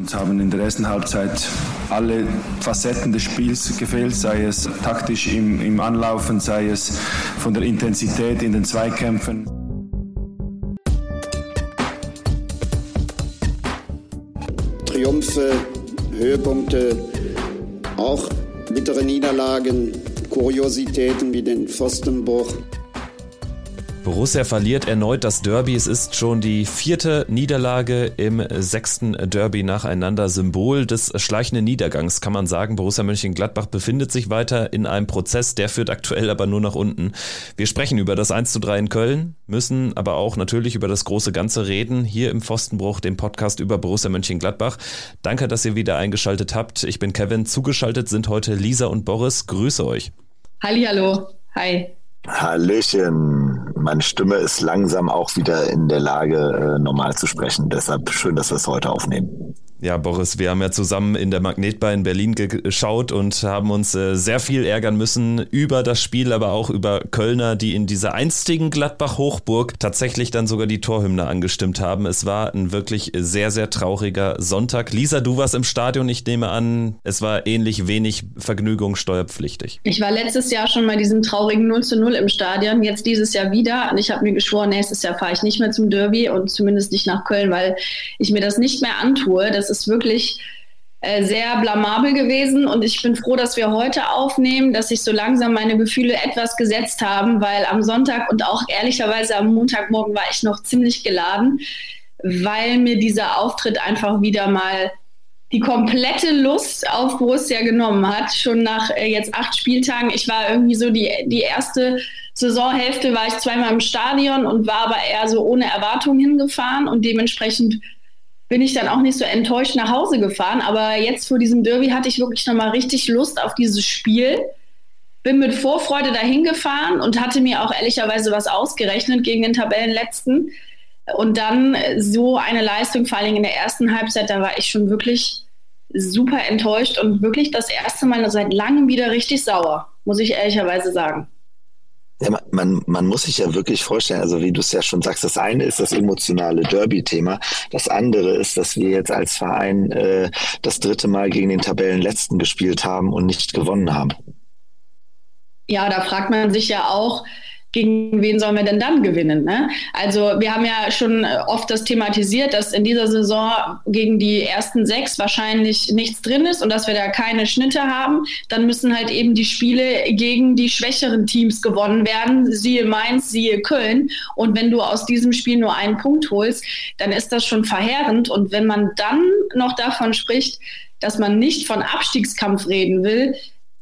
Uns haben in der ersten Halbzeit alle Facetten des Spiels gefehlt, sei es taktisch im, im Anlaufen, sei es von der Intensität in den Zweikämpfen. Triumphe, Höhepunkte, auch bittere Niederlagen, Kuriositäten wie den Pfostenbruch. Borussia verliert erneut das Derby. Es ist schon die vierte Niederlage im sechsten Derby nacheinander. Symbol des schleichenden Niedergangs kann man sagen. Borussia Mönchengladbach befindet sich weiter in einem Prozess. Der führt aktuell aber nur nach unten. Wir sprechen über das 1 zu 3 in Köln, müssen aber auch natürlich über das große Ganze reden. Hier im Pfostenbruch, dem Podcast über Borussia Mönchengladbach. Danke, dass ihr wieder eingeschaltet habt. Ich bin Kevin. Zugeschaltet sind heute Lisa und Boris. Grüße euch. Hallo. Hi. Hallöchen. Meine Stimme ist langsam auch wieder in der Lage, äh, normal zu sprechen. Deshalb schön, dass wir es heute aufnehmen. Ja, Boris, wir haben ja zusammen in der Magnetbar in Berlin geschaut und haben uns äh, sehr viel ärgern müssen über das Spiel, aber auch über Kölner, die in dieser einstigen Gladbach-Hochburg tatsächlich dann sogar die Torhymne angestimmt haben. Es war ein wirklich sehr, sehr trauriger Sonntag. Lisa, du warst im Stadion, ich nehme an, es war ähnlich wenig Vergnügung steuerpflichtig. Ich war letztes Jahr schon mal diesen traurigen 0 zu 0 im Stadion, jetzt dieses Jahr wieder und ich habe mir geschworen, nächstes Jahr fahre ich nicht mehr zum Derby und zumindest nicht nach Köln, weil ich mir das nicht mehr antue. Das ist wirklich äh, sehr blamabel gewesen und ich bin froh, dass wir heute aufnehmen, dass sich so langsam meine Gefühle etwas gesetzt haben, weil am Sonntag und auch ehrlicherweise am Montagmorgen war ich noch ziemlich geladen, weil mir dieser Auftritt einfach wieder mal die komplette Lust auf Borussia genommen hat, schon nach äh, jetzt acht Spieltagen. Ich war irgendwie so die, die erste Saisonhälfte war ich zweimal im Stadion und war aber eher so ohne Erwartung hingefahren und dementsprechend bin ich dann auch nicht so enttäuscht nach Hause gefahren. Aber jetzt vor diesem Derby hatte ich wirklich nochmal richtig Lust auf dieses Spiel. Bin mit Vorfreude dahin gefahren und hatte mir auch ehrlicherweise was ausgerechnet gegen den Tabellenletzten. Und dann so eine Leistung, vor allem in der ersten Halbzeit, da war ich schon wirklich super enttäuscht und wirklich das erste Mal seit langem wieder richtig sauer, muss ich ehrlicherweise sagen. Ja, man, man muss sich ja wirklich vorstellen, also wie du es ja schon sagst, das eine ist das emotionale Derby-Thema, das andere ist, dass wir jetzt als Verein äh, das dritte Mal gegen den Tabellenletzten gespielt haben und nicht gewonnen haben. Ja, da fragt man sich ja auch, gegen wen sollen wir denn dann gewinnen? Ne? Also wir haben ja schon äh, oft das thematisiert, dass in dieser Saison gegen die ersten sechs wahrscheinlich nichts drin ist und dass wir da keine Schnitte haben. Dann müssen halt eben die Spiele gegen die schwächeren Teams gewonnen werden, siehe Mainz, siehe Köln. Und wenn du aus diesem Spiel nur einen Punkt holst, dann ist das schon verheerend. Und wenn man dann noch davon spricht, dass man nicht von Abstiegskampf reden will,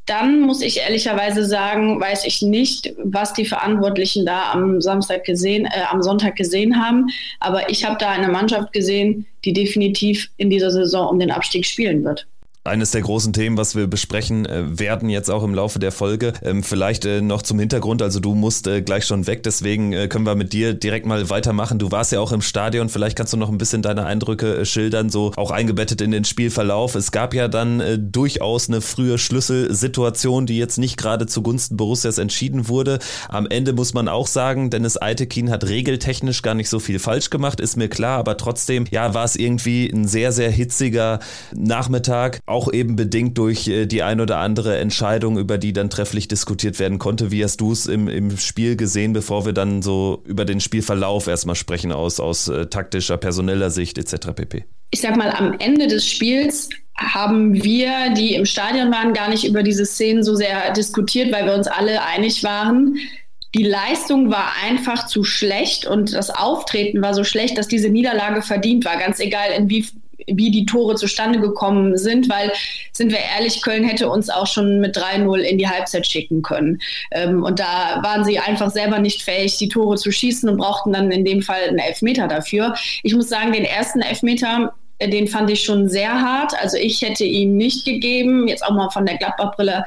dann muss ich ehrlicherweise sagen, weiß ich nicht, was die Verantwortlichen da am Samstag gesehen, äh, am Sonntag gesehen haben. Aber ich habe da eine Mannschaft gesehen, die definitiv in dieser Saison um den Abstieg spielen wird eines der großen Themen, was wir besprechen äh, werden jetzt auch im Laufe der Folge. Ähm, vielleicht äh, noch zum Hintergrund, also du musst äh, gleich schon weg, deswegen können wir mit dir direkt mal weitermachen. Du warst ja auch im Stadion, vielleicht kannst du noch ein bisschen deine Eindrücke schildern, so auch eingebettet in den Spielverlauf. Es gab ja dann durchaus eine frühe Schlüsselsituation, die jetzt nicht gerade zugunsten Borussias entschieden wurde. Am Ende muss man auch sagen, Dennis Eitekin hat regeltechnisch gar nicht so viel falsch gemacht, ist mir klar, aber trotzdem, ja, war es irgendwie ein sehr, sehr hitziger Nachmittag. Auch auch eben bedingt durch äh, die ein oder andere Entscheidung, über die dann trefflich diskutiert werden konnte. Wie hast du es im, im Spiel gesehen, bevor wir dann so über den Spielverlauf erstmal sprechen aus, aus äh, taktischer, personeller Sicht etc. pp? Ich sag mal, am Ende des Spiels haben wir, die im Stadion waren, gar nicht über diese Szenen so sehr diskutiert, weil wir uns alle einig waren, die Leistung war einfach zu schlecht und das Auftreten war so schlecht, dass diese Niederlage verdient war. Ganz egal, in wie, wie die Tore zustande gekommen sind, weil, sind wir ehrlich, Köln hätte uns auch schon mit 3-0 in die Halbzeit schicken können. Ähm, und da waren sie einfach selber nicht fähig, die Tore zu schießen und brauchten dann in dem Fall einen Elfmeter dafür. Ich muss sagen, den ersten Elfmeter, äh, den fand ich schon sehr hart. Also ich hätte ihn nicht gegeben, jetzt auch mal von der Gladbach-Brille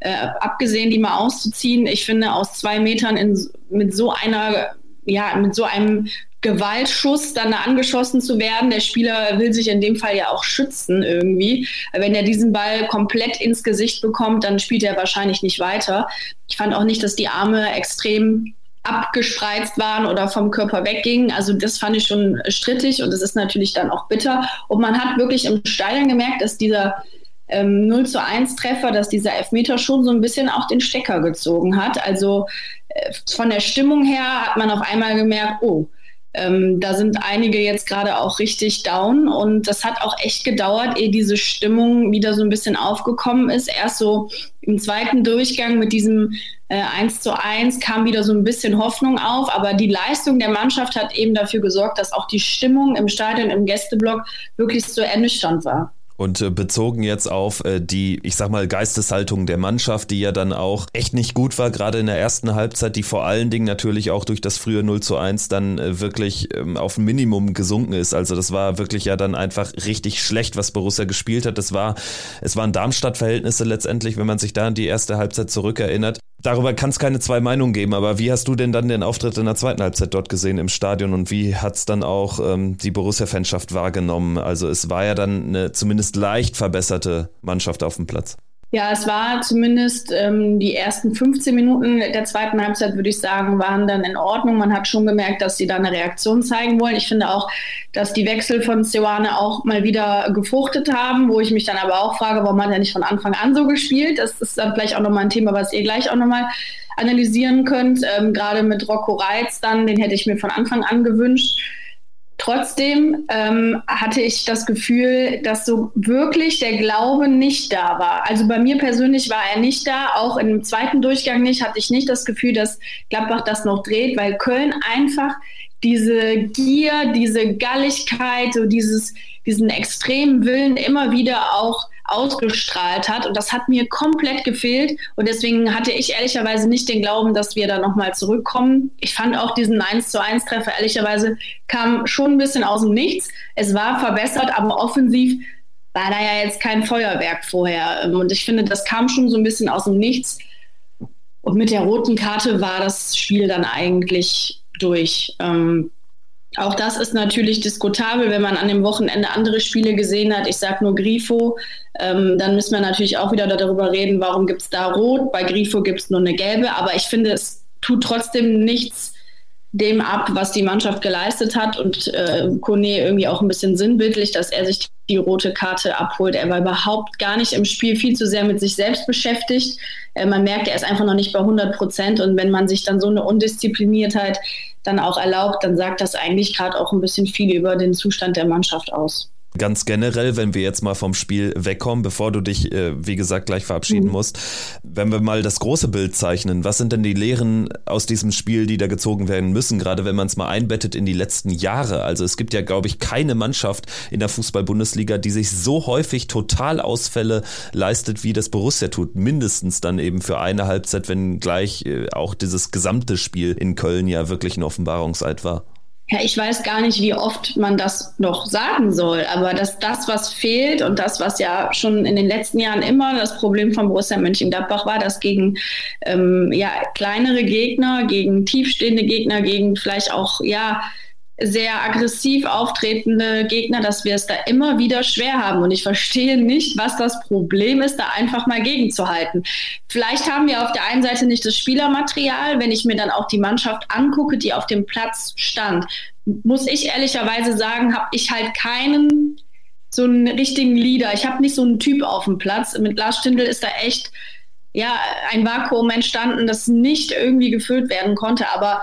äh, abgesehen, die mal auszuziehen. Ich finde, aus zwei Metern in, mit so einer ja, mit so einem Gewaltschuss dann da angeschossen zu werden. Der Spieler will sich in dem Fall ja auch schützen irgendwie. Wenn er diesen Ball komplett ins Gesicht bekommt, dann spielt er wahrscheinlich nicht weiter. Ich fand auch nicht, dass die Arme extrem abgespreizt waren oder vom Körper weggingen. Also das fand ich schon strittig und es ist natürlich dann auch bitter. Und man hat wirklich im Stadion gemerkt, dass dieser ähm, 0 zu 1 Treffer, dass dieser Elfmeter schon so ein bisschen auch den Stecker gezogen hat. Also äh, von der Stimmung her hat man auf einmal gemerkt, oh, ähm, da sind einige jetzt gerade auch richtig down und das hat auch echt gedauert, ehe diese Stimmung wieder so ein bisschen aufgekommen ist. Erst so im zweiten Durchgang mit diesem äh, 1 zu 1 kam wieder so ein bisschen Hoffnung auf, aber die Leistung der Mannschaft hat eben dafür gesorgt, dass auch die Stimmung im Stadion, im Gästeblock wirklich so ernüchternd war. Und äh, bezogen jetzt auf äh, die, ich sag mal, Geisteshaltung der Mannschaft, die ja dann auch echt nicht gut war, gerade in der ersten Halbzeit, die vor allen Dingen natürlich auch durch das frühe 0 zu 1 dann äh, wirklich ähm, auf ein Minimum gesunken ist. Also das war wirklich ja dann einfach richtig schlecht, was Borussia gespielt hat. Es war, es waren Darmstadt-Verhältnisse letztendlich, wenn man sich da an die erste Halbzeit zurückerinnert. Darüber kann es keine zwei Meinungen geben, aber wie hast du denn dann den Auftritt in der zweiten Halbzeit dort gesehen im Stadion und wie hat es dann auch ähm, die Borussia-Fanschaft wahrgenommen? Also es war ja dann eine zumindest leicht verbesserte Mannschaft auf dem Platz. Ja, es war zumindest ähm, die ersten 15 Minuten der zweiten Halbzeit, würde ich sagen, waren dann in Ordnung. Man hat schon gemerkt, dass sie da eine Reaktion zeigen wollen. Ich finde auch, dass die Wechsel von Seoane auch mal wieder gefruchtet haben, wo ich mich dann aber auch frage, warum hat er nicht von Anfang an so gespielt? Das ist dann vielleicht auch nochmal ein Thema, was ihr gleich auch nochmal analysieren könnt. Ähm, Gerade mit Rocco Reitz dann, den hätte ich mir von Anfang an gewünscht. Trotzdem ähm, hatte ich das Gefühl, dass so wirklich der Glaube nicht da war. Also bei mir persönlich war er nicht da, auch im zweiten Durchgang nicht, hatte ich nicht das Gefühl, dass Gladbach das noch dreht, weil Köln einfach diese Gier, diese Galligkeit, so dieses, diesen extremen Willen immer wieder auch ausgestrahlt hat. Und das hat mir komplett gefehlt. Und deswegen hatte ich ehrlicherweise nicht den Glauben, dass wir da nochmal zurückkommen. Ich fand auch diesen 1 zu 1 Treffer ehrlicherweise kam schon ein bisschen aus dem Nichts. Es war verbessert, aber offensiv war da ja jetzt kein Feuerwerk vorher. Und ich finde, das kam schon so ein bisschen aus dem Nichts. Und mit der roten Karte war das Spiel dann eigentlich durch. Ähm, auch das ist natürlich diskutabel, wenn man an dem Wochenende andere Spiele gesehen hat. Ich sage nur Grifo. Ähm, dann müssen wir natürlich auch wieder darüber reden, warum gibt es da Rot. Bei Grifo gibt es nur eine gelbe. Aber ich finde, es tut trotzdem nichts dem ab, was die Mannschaft geleistet hat. Und äh, Kone irgendwie auch ein bisschen sinnbildlich, dass er sich die rote Karte abholt. Er war überhaupt gar nicht im Spiel viel zu sehr mit sich selbst beschäftigt. Äh, man merkt, er ist einfach noch nicht bei 100 Prozent. Und wenn man sich dann so eine Undiszipliniertheit dann auch erlaubt, dann sagt das eigentlich gerade auch ein bisschen viel über den Zustand der Mannschaft aus. Ganz generell, wenn wir jetzt mal vom Spiel wegkommen, bevor du dich, äh, wie gesagt, gleich verabschieden mhm. musst, wenn wir mal das große Bild zeichnen, was sind denn die Lehren aus diesem Spiel, die da gezogen werden müssen, gerade wenn man es mal einbettet in die letzten Jahre? Also es gibt ja, glaube ich, keine Mannschaft in der Fußball-Bundesliga, die sich so häufig Totalausfälle leistet, wie das Borussia tut. Mindestens dann eben für eine Halbzeit, wenn gleich äh, auch dieses gesamte Spiel in Köln ja wirklich ein Offenbarungseid war. Ja, ich weiß gar nicht, wie oft man das noch sagen soll, aber dass das, was fehlt und das, was ja schon in den letzten Jahren immer das Problem von Borussia Mönchengladbach war, dass gegen ähm, ja, kleinere Gegner, gegen tiefstehende Gegner, gegen vielleicht auch ja sehr aggressiv auftretende Gegner, dass wir es da immer wieder schwer haben. Und ich verstehe nicht, was das Problem ist, da einfach mal gegenzuhalten. Vielleicht haben wir auf der einen Seite nicht das Spielermaterial. Wenn ich mir dann auch die Mannschaft angucke, die auf dem Platz stand, muss ich ehrlicherweise sagen, habe ich halt keinen so einen richtigen Leader. Ich habe nicht so einen Typ auf dem Platz. Mit Lars Stindl ist da echt ja ein Vakuum entstanden, das nicht irgendwie gefüllt werden konnte. Aber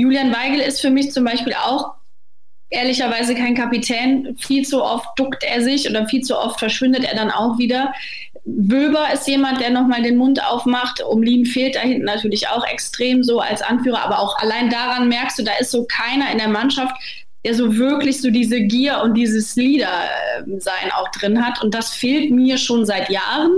Julian Weigel ist für mich zum Beispiel auch ehrlicherweise kein Kapitän. Viel zu oft duckt er sich oder viel zu oft verschwindet er dann auch wieder. Wöber ist jemand, der nochmal den Mund aufmacht. Umlin fehlt da hinten natürlich auch extrem so als Anführer, aber auch allein daran merkst du, da ist so keiner in der Mannschaft, der so wirklich so diese Gier und dieses Leader-Sein auch drin hat. Und das fehlt mir schon seit Jahren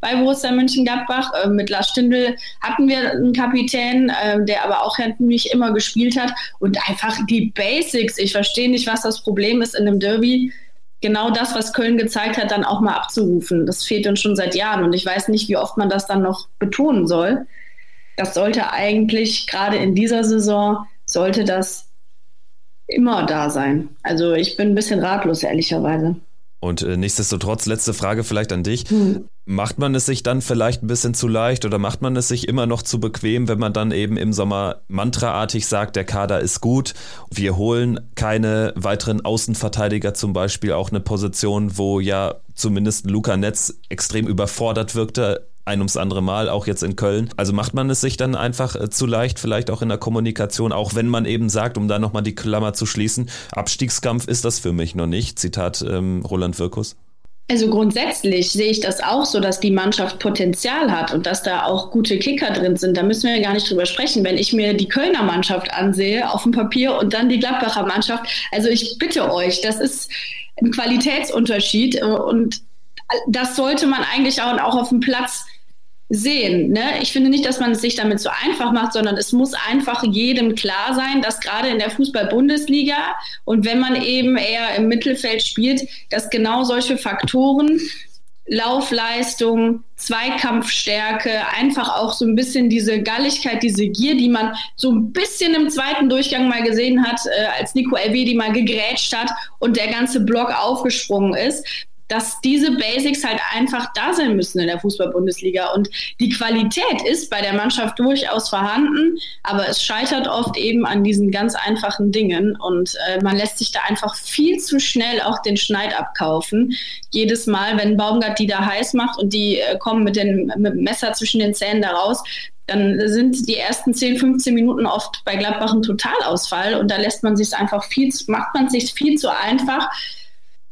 bei Borussia Mönchengladbach. Äh, mit Lars Stindl hatten wir einen Kapitän, äh, der aber auch nicht immer gespielt hat. Und einfach die Basics. Ich verstehe nicht, was das Problem ist in einem Derby. Genau das, was Köln gezeigt hat, dann auch mal abzurufen. Das fehlt uns schon seit Jahren. Und ich weiß nicht, wie oft man das dann noch betonen soll. Das sollte eigentlich gerade in dieser Saison, sollte das immer da sein. Also ich bin ein bisschen ratlos, ehrlicherweise. Und äh, nichtsdestotrotz, letzte Frage vielleicht an dich. Hm. Macht man es sich dann vielleicht ein bisschen zu leicht oder macht man es sich immer noch zu bequem, wenn man dann eben im Sommer mantraartig sagt, der Kader ist gut, wir holen keine weiteren Außenverteidiger zum Beispiel, auch eine Position, wo ja zumindest Luca Netz extrem überfordert wirkte, ein ums andere Mal, auch jetzt in Köln. Also macht man es sich dann einfach äh, zu leicht, vielleicht auch in der Kommunikation, auch wenn man eben sagt, um da nochmal die Klammer zu schließen, Abstiegskampf ist das für mich noch nicht. Zitat ähm, Roland Wirkus. Also grundsätzlich sehe ich das auch so, dass die Mannschaft Potenzial hat und dass da auch gute Kicker drin sind. Da müssen wir gar nicht drüber sprechen. Wenn ich mir die Kölner Mannschaft ansehe auf dem Papier und dann die Gladbacher Mannschaft, also ich bitte euch, das ist ein Qualitätsunterschied und das sollte man eigentlich auch, auch auf dem Platz sehen. Ne? Ich finde nicht, dass man es sich damit so einfach macht, sondern es muss einfach jedem klar sein, dass gerade in der Fußball-Bundesliga und wenn man eben eher im Mittelfeld spielt, dass genau solche Faktoren Laufleistung, Zweikampfstärke, einfach auch so ein bisschen diese Galligkeit, diese Gier, die man so ein bisschen im zweiten Durchgang mal gesehen hat, äh, als Nico Elvedi mal gegrätscht hat und der ganze Block aufgesprungen ist dass diese Basics halt einfach da sein müssen in der Fußball-Bundesliga. Und die Qualität ist bei der Mannschaft durchaus vorhanden, aber es scheitert oft eben an diesen ganz einfachen Dingen. Und äh, man lässt sich da einfach viel zu schnell auch den Schneid abkaufen. Jedes Mal, wenn Baumgart die da heiß macht und die äh, kommen mit, den, mit dem Messer zwischen den Zähnen da raus, dann sind die ersten 10, 15 Minuten oft bei Gladbach ein Totalausfall und da lässt man sich einfach viel, macht man sich viel zu einfach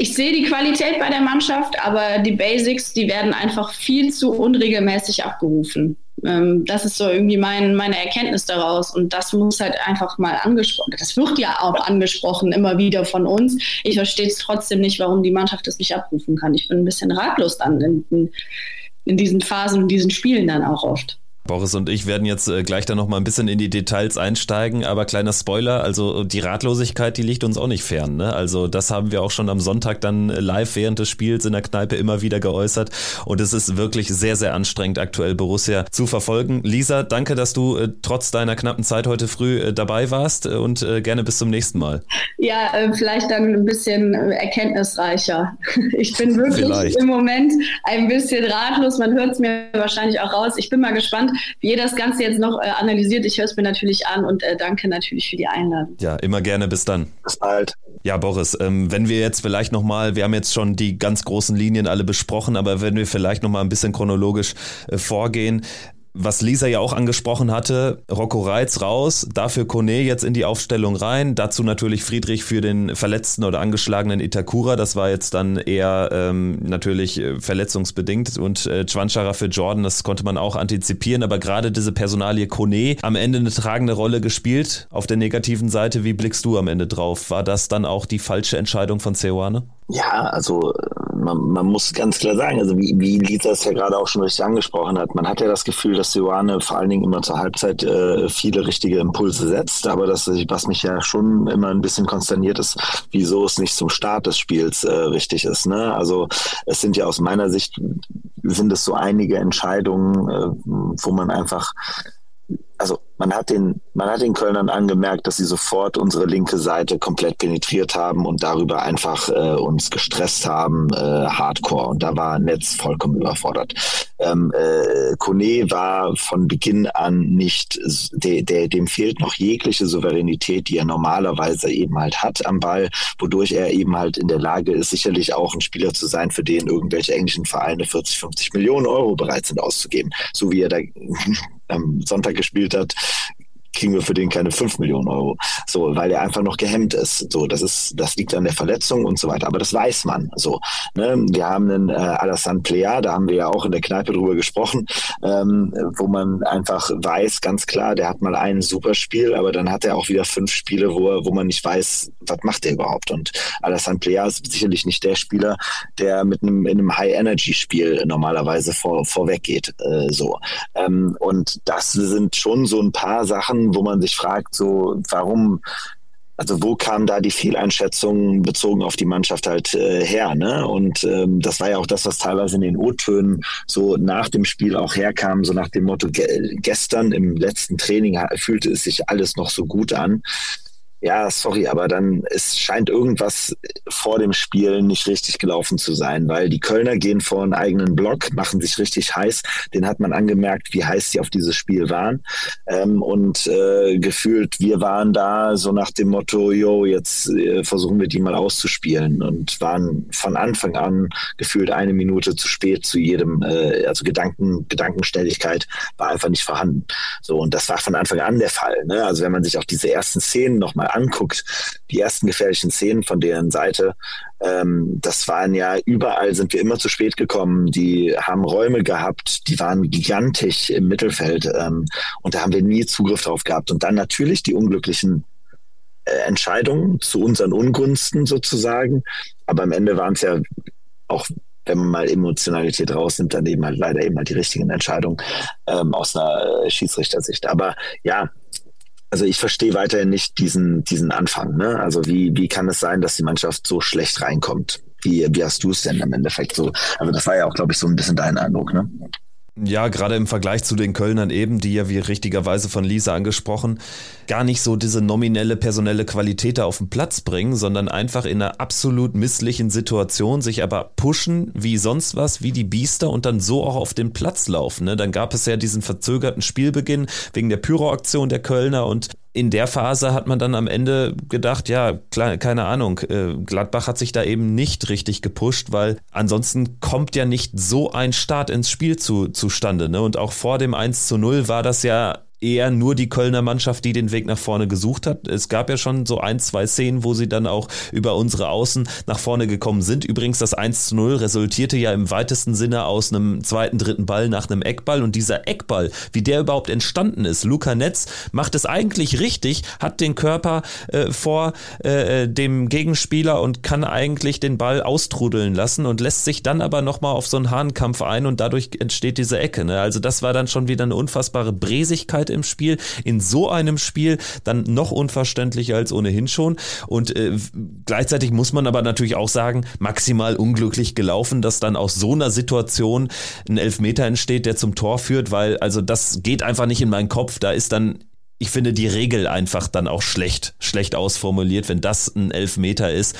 ich sehe die Qualität bei der Mannschaft, aber die Basics, die werden einfach viel zu unregelmäßig abgerufen. Ähm, das ist so irgendwie mein, meine Erkenntnis daraus. Und das muss halt einfach mal angesprochen. Das wird ja auch angesprochen, immer wieder von uns. Ich verstehe es trotzdem nicht, warum die Mannschaft das nicht abrufen kann. Ich bin ein bisschen ratlos dann in, in diesen Phasen und diesen Spielen dann auch oft. Boris und ich werden jetzt äh, gleich dann noch mal ein bisschen in die Details einsteigen, aber kleiner Spoiler, also die Ratlosigkeit, die liegt uns auch nicht fern. Ne? Also das haben wir auch schon am Sonntag dann live während des Spiels in der Kneipe immer wieder geäußert und es ist wirklich sehr, sehr anstrengend aktuell Borussia zu verfolgen. Lisa, danke, dass du äh, trotz deiner knappen Zeit heute früh äh, dabei warst äh, und äh, gerne bis zum nächsten Mal. Ja, äh, vielleicht dann ein bisschen erkenntnisreicher. Ich bin wirklich vielleicht. im Moment ein bisschen ratlos, man hört es mir wahrscheinlich auch raus. Ich bin mal gespannt, wie ihr das Ganze jetzt noch äh, analysiert. Ich höre es mir natürlich an und äh, danke natürlich für die Einladung. Ja, immer gerne. Bis dann. Bis bald. Ja, Boris, ähm, wenn wir jetzt vielleicht nochmal, wir haben jetzt schon die ganz großen Linien alle besprochen, aber wenn wir vielleicht nochmal ein bisschen chronologisch äh, vorgehen, was Lisa ja auch angesprochen hatte, Rocco Reitz raus, dafür Kone jetzt in die Aufstellung rein, dazu natürlich Friedrich für den verletzten oder angeschlagenen Itakura, das war jetzt dann eher ähm, natürlich äh, verletzungsbedingt und äh, Chwanchara für Jordan, das konnte man auch antizipieren, aber gerade diese Personalie Kone am Ende eine tragende Rolle gespielt auf der negativen Seite, wie blickst du am Ende drauf? War das dann auch die falsche Entscheidung von Ceoane? Ja, also man, man muss ganz klar sagen, also wie, wie Lisa es ja gerade auch schon richtig angesprochen hat, man hat ja das Gefühl, dass Ioane vor allen Dingen immer zur Halbzeit äh, viele richtige Impulse setzt, aber das, was mich ja schon immer ein bisschen konsterniert ist, wieso es nicht zum Start des Spiels äh, richtig ist. Ne? Also es sind ja aus meiner Sicht sind es so einige Entscheidungen, äh, wo man einfach also man hat den, man hat den Kölnern angemerkt, dass sie sofort unsere linke Seite komplett penetriert haben und darüber einfach äh, uns gestresst haben, äh, Hardcore. Und da war Netz vollkommen überfordert. Ähm, äh, Kone war von Beginn an nicht, de, de, dem fehlt noch jegliche Souveränität, die er normalerweise eben halt hat am Ball, wodurch er eben halt in der Lage ist, sicherlich auch ein Spieler zu sein, für den irgendwelche englischen Vereine 40, 50 Millionen Euro bereit sind auszugeben. So wie er da am Sonntag gespielt hat, kriegen wir für den keine 5 Millionen Euro. So, weil er einfach noch gehemmt ist. So, das ist, das liegt an der Verletzung und so weiter. Aber das weiß man. So, ne? Wir haben einen äh, Alassane Plea, da haben wir ja auch in der Kneipe drüber gesprochen, ähm, wo man einfach weiß, ganz klar, der hat mal ein super Spiel, aber dann hat er auch wieder fünf Spiele, wo, wo man nicht weiß, was macht er überhaupt. Und Alassane Plea ist sicherlich nicht der Spieler, der mit einem, in einem High-Energy-Spiel normalerweise vor, vorweg geht. Äh, so. Ähm, und das sind schon so ein paar Sachen, wo man sich fragt, so warum also wo kam da die Fehleinschätzung bezogen auf die Mannschaft halt äh, her? Ne? Und ähm, das war ja auch das, was teilweise in den O-Tönen so nach dem Spiel auch herkam, so nach dem Motto, ge gestern im letzten Training fühlte es sich alles noch so gut an. Ja, sorry, aber dann es scheint irgendwas vor dem Spiel nicht richtig gelaufen zu sein, weil die Kölner gehen vor einen eigenen Block, machen sich richtig heiß. Den hat man angemerkt, wie heiß sie auf dieses Spiel waren. Ähm, und äh, gefühlt, wir waren da so nach dem Motto, jo, jetzt äh, versuchen wir die mal auszuspielen und waren von Anfang an gefühlt eine Minute zu spät zu jedem, äh, also Gedanken, Gedankenstelligkeit war einfach nicht vorhanden. So, und das war von Anfang an der Fall. Ne? Also wenn man sich auch diese ersten Szenen nochmal anguckt, die ersten gefährlichen Szenen von deren Seite, ähm, das waren ja überall sind wir immer zu spät gekommen. Die haben Räume gehabt, die waren gigantisch im Mittelfeld ähm, und da haben wir nie Zugriff drauf gehabt. Und dann natürlich die unglücklichen äh, Entscheidungen zu unseren Ungunsten sozusagen. Aber am Ende waren es ja auch wenn man mal Emotionalität rausnimmt, dann eben halt leider eben halt die richtigen Entscheidungen ähm, aus einer äh, Schiedsrichtersicht. Aber ja, also ich verstehe weiterhin nicht diesen, diesen Anfang. Ne? Also wie, wie kann es sein, dass die Mannschaft so schlecht reinkommt? Wie, wie hast du es denn im Endeffekt so? Also das war ja auch, glaube ich, so ein bisschen dein Eindruck, ne? Ja, gerade im Vergleich zu den Kölnern eben, die ja wie richtigerweise von Lisa angesprochen, gar nicht so diese nominelle personelle Qualität da auf den Platz bringen, sondern einfach in einer absolut misslichen Situation sich aber pushen wie sonst was, wie die Biester und dann so auch auf den Platz laufen. Ne? Dann gab es ja diesen verzögerten Spielbeginn wegen der Pyroaktion der Kölner und in der Phase hat man dann am Ende gedacht, ja, keine Ahnung, äh, Gladbach hat sich da eben nicht richtig gepusht, weil ansonsten kommt ja nicht so ein Start ins Spiel zu, zustande. Ne? Und auch vor dem 1 zu 0 war das ja eher nur die Kölner Mannschaft, die den Weg nach vorne gesucht hat. Es gab ja schon so ein, zwei Szenen, wo sie dann auch über unsere Außen nach vorne gekommen sind. Übrigens, das 1 zu 0 resultierte ja im weitesten Sinne aus einem zweiten, dritten Ball nach einem Eckball. Und dieser Eckball, wie der überhaupt entstanden ist, Luca Netz macht es eigentlich richtig, hat den Körper äh, vor äh, dem Gegenspieler und kann eigentlich den Ball austrudeln lassen und lässt sich dann aber nochmal auf so einen Hahnkampf ein und dadurch entsteht diese Ecke. Ne? Also das war dann schon wieder eine unfassbare Bresigkeit Zeit im Spiel, in so einem Spiel dann noch unverständlicher als ohnehin schon. Und äh, gleichzeitig muss man aber natürlich auch sagen, maximal unglücklich gelaufen, dass dann aus so einer Situation ein Elfmeter entsteht, der zum Tor führt, weil also das geht einfach nicht in meinen Kopf. Da ist dann ich finde die Regel einfach dann auch schlecht, schlecht ausformuliert, wenn das ein Elfmeter ist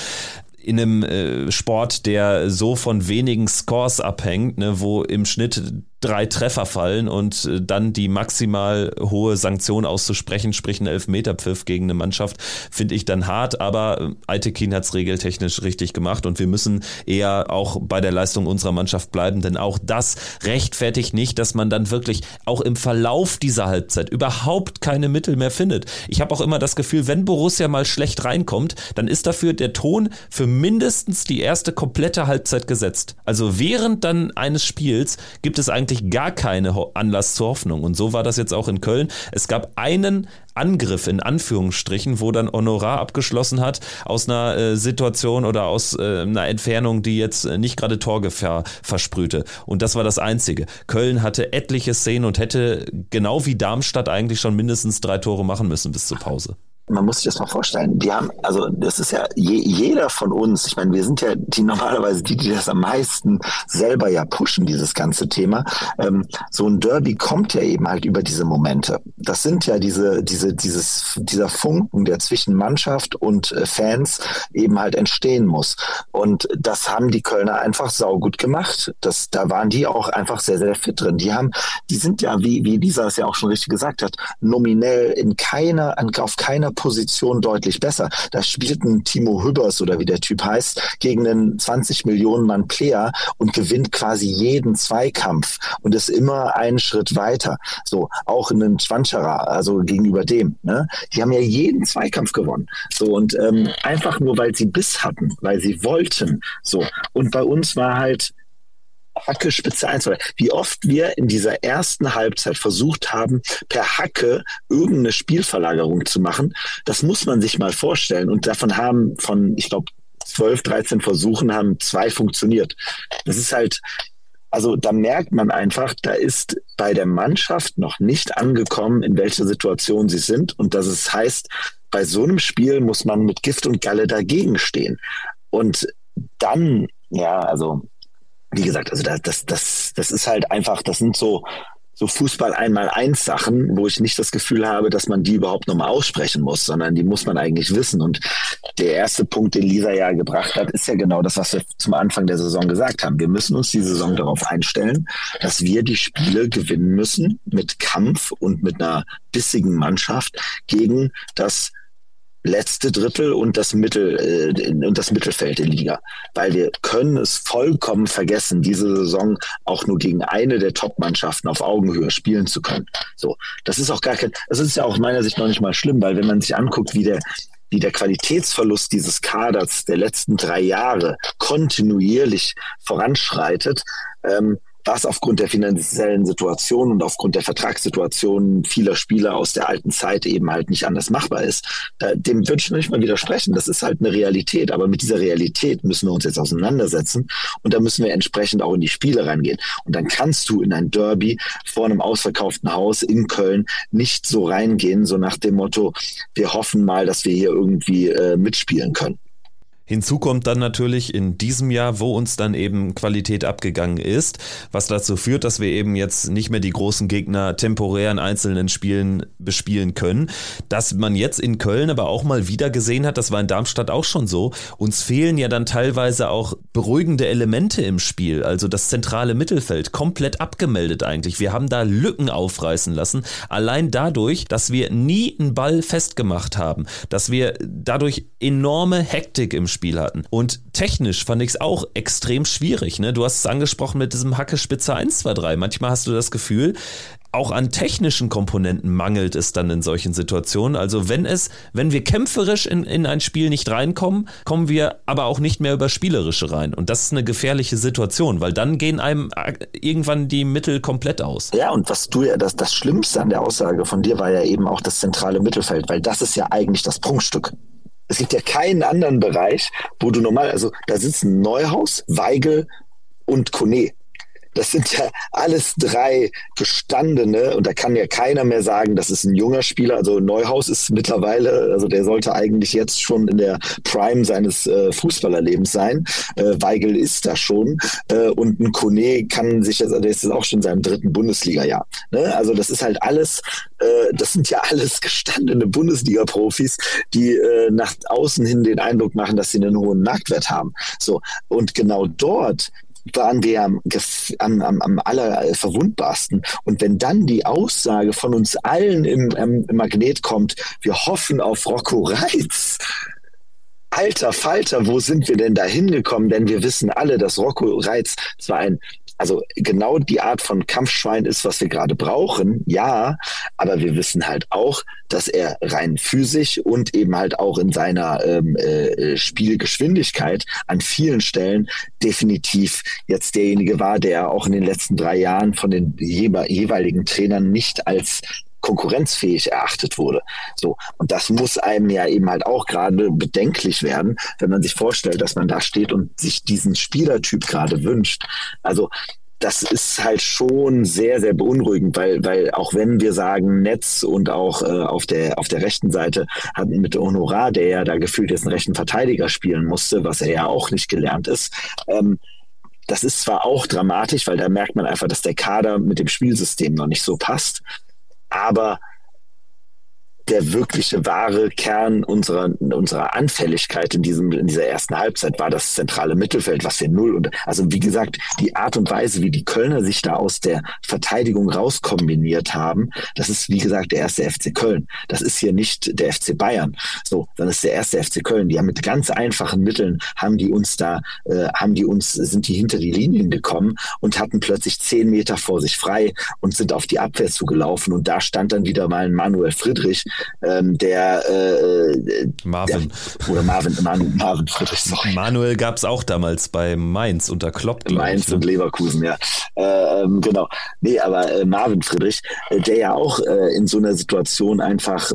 in einem äh, Sport, der so von wenigen Scores abhängt, ne, wo im Schnitt drei Treffer fallen und äh, dann die maximal hohe Sanktion auszusprechen, sprich ein Elfmeterpfiff gegen eine Mannschaft, finde ich dann hart, aber äh, Aitekin hat es regeltechnisch richtig gemacht und wir müssen eher auch bei der Leistung unserer Mannschaft bleiben, denn auch das rechtfertigt nicht, dass man dann wirklich auch im Verlauf dieser Halbzeit überhaupt keine Mittel mehr findet. Ich habe auch immer das Gefühl, wenn Borussia mal schlecht reinkommt, dann ist dafür der Ton für mindestens die erste komplette Halbzeit gesetzt. Also während dann eines Spiels gibt es eigentlich eigentlich gar keine Anlass zur Hoffnung. Und so war das jetzt auch in Köln. Es gab einen Angriff in Anführungsstrichen, wo dann Honorar abgeschlossen hat aus einer äh, Situation oder aus äh, einer Entfernung, die jetzt äh, nicht gerade Torgefahr versprühte. Und das war das Einzige. Köln hatte etliche Szenen und hätte genau wie Darmstadt eigentlich schon mindestens drei Tore machen müssen bis zur Pause man muss sich das mal vorstellen. Die haben, also das ist ja je, jeder von uns, ich meine, wir sind ja die normalerweise die, die das am meisten selber ja pushen, dieses ganze Thema. Ähm, so ein Derby kommt ja eben halt über diese Momente. Das sind ja diese, diese, dieses, dieser Funken, der zwischen Mannschaft und äh, Fans eben halt entstehen muss. Und das haben die Kölner einfach saugut gemacht. Das, da waren die auch einfach sehr, sehr fit drin. Die haben, die sind ja, wie, wie Lisa es ja auch schon richtig gesagt hat, nominell in keiner, auf keiner Position deutlich besser. Da spielt ein Timo Hübbers oder wie der Typ heißt, gegen einen 20 Millionen Mann Player und gewinnt quasi jeden Zweikampf und ist immer einen Schritt weiter. So, auch einen Schwanschara, also gegenüber dem. Ne? Die haben ja jeden Zweikampf gewonnen. So, und ähm, einfach nur, weil sie Biss hatten, weil sie wollten. So. Und bei uns war halt, Hacke Spitze 1. Wie oft wir in dieser ersten Halbzeit versucht haben, per Hacke irgendeine Spielverlagerung zu machen, das muss man sich mal vorstellen. Und davon haben von, ich glaube, 12, 13 Versuchen haben zwei funktioniert. Das ist halt, also da merkt man einfach, da ist bei der Mannschaft noch nicht angekommen, in welcher Situation sie sind. Und dass es heißt, bei so einem Spiel muss man mit Gift und Galle dagegen stehen. Und dann, ja, also wie gesagt, also das, das, das, das ist halt einfach, das sind so, so Fußball einmal eins Sachen, wo ich nicht das Gefühl habe, dass man die überhaupt nochmal aussprechen muss, sondern die muss man eigentlich wissen. Und der erste Punkt, den Lisa ja gebracht hat, ist ja genau das, was wir zum Anfang der Saison gesagt haben. Wir müssen uns die Saison darauf einstellen, dass wir die Spiele gewinnen müssen mit Kampf und mit einer bissigen Mannschaft gegen das letzte Drittel und das Mittel äh, und das Mittelfeld der Liga, weil wir können es vollkommen vergessen, diese Saison auch nur gegen eine der Top-Mannschaften auf Augenhöhe spielen zu können. So, das ist auch gar kein, das ist ja auch meiner Sicht noch nicht mal schlimm, weil wenn man sich anguckt, wie der wie der Qualitätsverlust dieses Kaders der letzten drei Jahre kontinuierlich voranschreitet, ähm, was aufgrund der finanziellen Situation und aufgrund der Vertragssituation vieler Spieler aus der alten Zeit eben halt nicht anders machbar ist. Da, dem würde ich nicht mal widersprechen. Das ist halt eine Realität. Aber mit dieser Realität müssen wir uns jetzt auseinandersetzen und da müssen wir entsprechend auch in die Spiele reingehen. Und dann kannst du in ein Derby vor einem ausverkauften Haus in Köln nicht so reingehen, so nach dem Motto, wir hoffen mal, dass wir hier irgendwie äh, mitspielen können. Hinzu kommt dann natürlich in diesem Jahr, wo uns dann eben Qualität abgegangen ist, was dazu führt, dass wir eben jetzt nicht mehr die großen Gegner temporär in einzelnen Spielen bespielen können. Dass man jetzt in Köln aber auch mal wieder gesehen hat, das war in Darmstadt auch schon so, uns fehlen ja dann teilweise auch beruhigende Elemente im Spiel, also das zentrale Mittelfeld, komplett abgemeldet eigentlich. Wir haben da Lücken aufreißen lassen, allein dadurch, dass wir nie einen Ball festgemacht haben, dass wir dadurch enorme Hektik im Spiel Spiel hatten. Und technisch fand ich es auch extrem schwierig. Ne? Du hast es angesprochen mit diesem Hacke Spitze 1, 2, 3. Manchmal hast du das Gefühl, auch an technischen Komponenten mangelt es dann in solchen Situationen. Also wenn es, wenn wir kämpferisch in, in ein Spiel nicht reinkommen, kommen wir aber auch nicht mehr über Spielerische rein. Und das ist eine gefährliche Situation, weil dann gehen einem äh, irgendwann die Mittel komplett aus. Ja, und was du ja, das, das Schlimmste an der Aussage von dir war ja eben auch das zentrale Mittelfeld, weil das ist ja eigentlich das Prunkstück. Es gibt ja keinen anderen Bereich, wo du normal, also da sitzen Neuhaus, Weigel und Kone. Das sind ja alles drei gestandene und da kann ja keiner mehr sagen, das ist ein junger Spieler. Also Neuhaus ist mittlerweile, also der sollte eigentlich jetzt schon in der Prime seines äh, Fußballerlebens sein. Äh, Weigel ist da schon äh, und ein Kone kann sich jetzt, der ist auch schon in seinem dritten Bundesliga-Jahr. Ne? Also das ist halt alles, äh, das sind ja alles gestandene Bundesliga-Profis, die äh, nach außen hin den Eindruck machen, dass sie einen hohen Marktwert haben. So und genau dort waren wir am, am, am, am aller verwundbarsten. Und wenn dann die Aussage von uns allen im, im, im Magnet kommt, wir hoffen auf Rocco Reitz, alter Falter, wo sind wir denn da hingekommen? Denn wir wissen alle, dass Rocco Reitz zwar ein also genau die Art von Kampfschwein ist, was wir gerade brauchen, ja, aber wir wissen halt auch, dass er rein physisch und eben halt auch in seiner ähm, äh, Spielgeschwindigkeit an vielen Stellen definitiv jetzt derjenige war, der auch in den letzten drei Jahren von den jeweiligen Trainern nicht als konkurrenzfähig erachtet wurde. So. Und das muss einem ja eben halt auch gerade bedenklich werden, wenn man sich vorstellt, dass man da steht und sich diesen Spielertyp gerade wünscht. Also, das ist halt schon sehr, sehr beunruhigend, weil, weil auch wenn wir sagen Netz und auch äh, auf der auf der rechten Seite hatten mit Honorar, der ja da gefühlt jetzt einen rechten Verteidiger spielen musste, was er ja auch nicht gelernt ist, ähm, das ist zwar auch dramatisch, weil da merkt man einfach, dass der Kader mit dem Spielsystem noch nicht so passt aber der wirkliche wahre Kern unserer, unserer Anfälligkeit in diesem, in dieser ersten Halbzeit war das zentrale Mittelfeld, was wir null und, also wie gesagt, die Art und Weise, wie die Kölner sich da aus der Verteidigung rauskombiniert haben, das ist, wie gesagt, der erste FC Köln. Das ist hier nicht der FC Bayern. So, dann ist der erste FC Köln. Die haben mit ganz einfachen Mitteln, haben die uns da, äh, haben die uns, sind die hinter die Linien gekommen und hatten plötzlich zehn Meter vor sich frei und sind auf die Abwehr zugelaufen und da stand dann wieder mal ein Manuel Friedrich, ähm, der äh, Marvin. Der, oder Marvin, Man, Marvin Friedrich, sorry. Manuel gab es auch damals bei Mainz unter Klopp. Mainz ich, ne? und Leverkusen, ja. Äh, ähm, genau. Nee, aber äh, Marvin Friedrich, äh, der ja auch äh, in so einer Situation einfach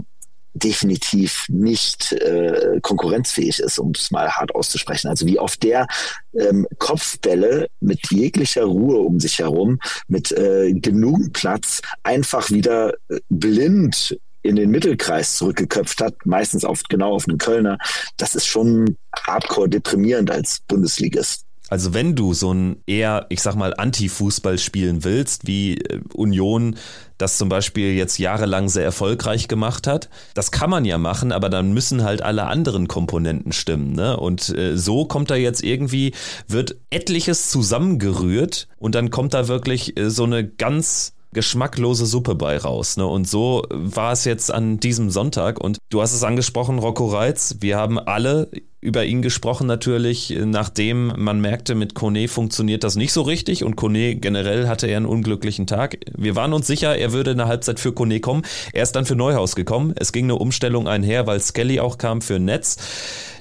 definitiv nicht äh, konkurrenzfähig ist, um es mal hart auszusprechen. Also wie oft der ähm, Kopfbälle mit jeglicher Ruhe um sich herum, mit äh, genug Platz einfach wieder äh, blind in den Mittelkreis zurückgeköpft hat, meistens auf genau auf einen Kölner, das ist schon hardcore deprimierend als Bundesligist. Also wenn du so ein eher, ich sag mal, Anti-Fußball spielen willst, wie äh, Union das zum Beispiel jetzt jahrelang sehr erfolgreich gemacht hat, das kann man ja machen, aber dann müssen halt alle anderen Komponenten stimmen. Ne? Und äh, so kommt da jetzt irgendwie, wird etliches zusammengerührt und dann kommt da wirklich äh, so eine ganz geschmacklose Suppe bei raus. Ne? Und so war es jetzt an diesem Sonntag. Und du hast es angesprochen, Rocco Reitz. Wir haben alle über ihn gesprochen natürlich, nachdem man merkte, mit Kone funktioniert das nicht so richtig und Kone generell hatte er einen unglücklichen Tag. Wir waren uns sicher, er würde in der Halbzeit für Kone kommen. Er ist dann für Neuhaus gekommen. Es ging eine Umstellung einher, weil Skelly auch kam für Netz.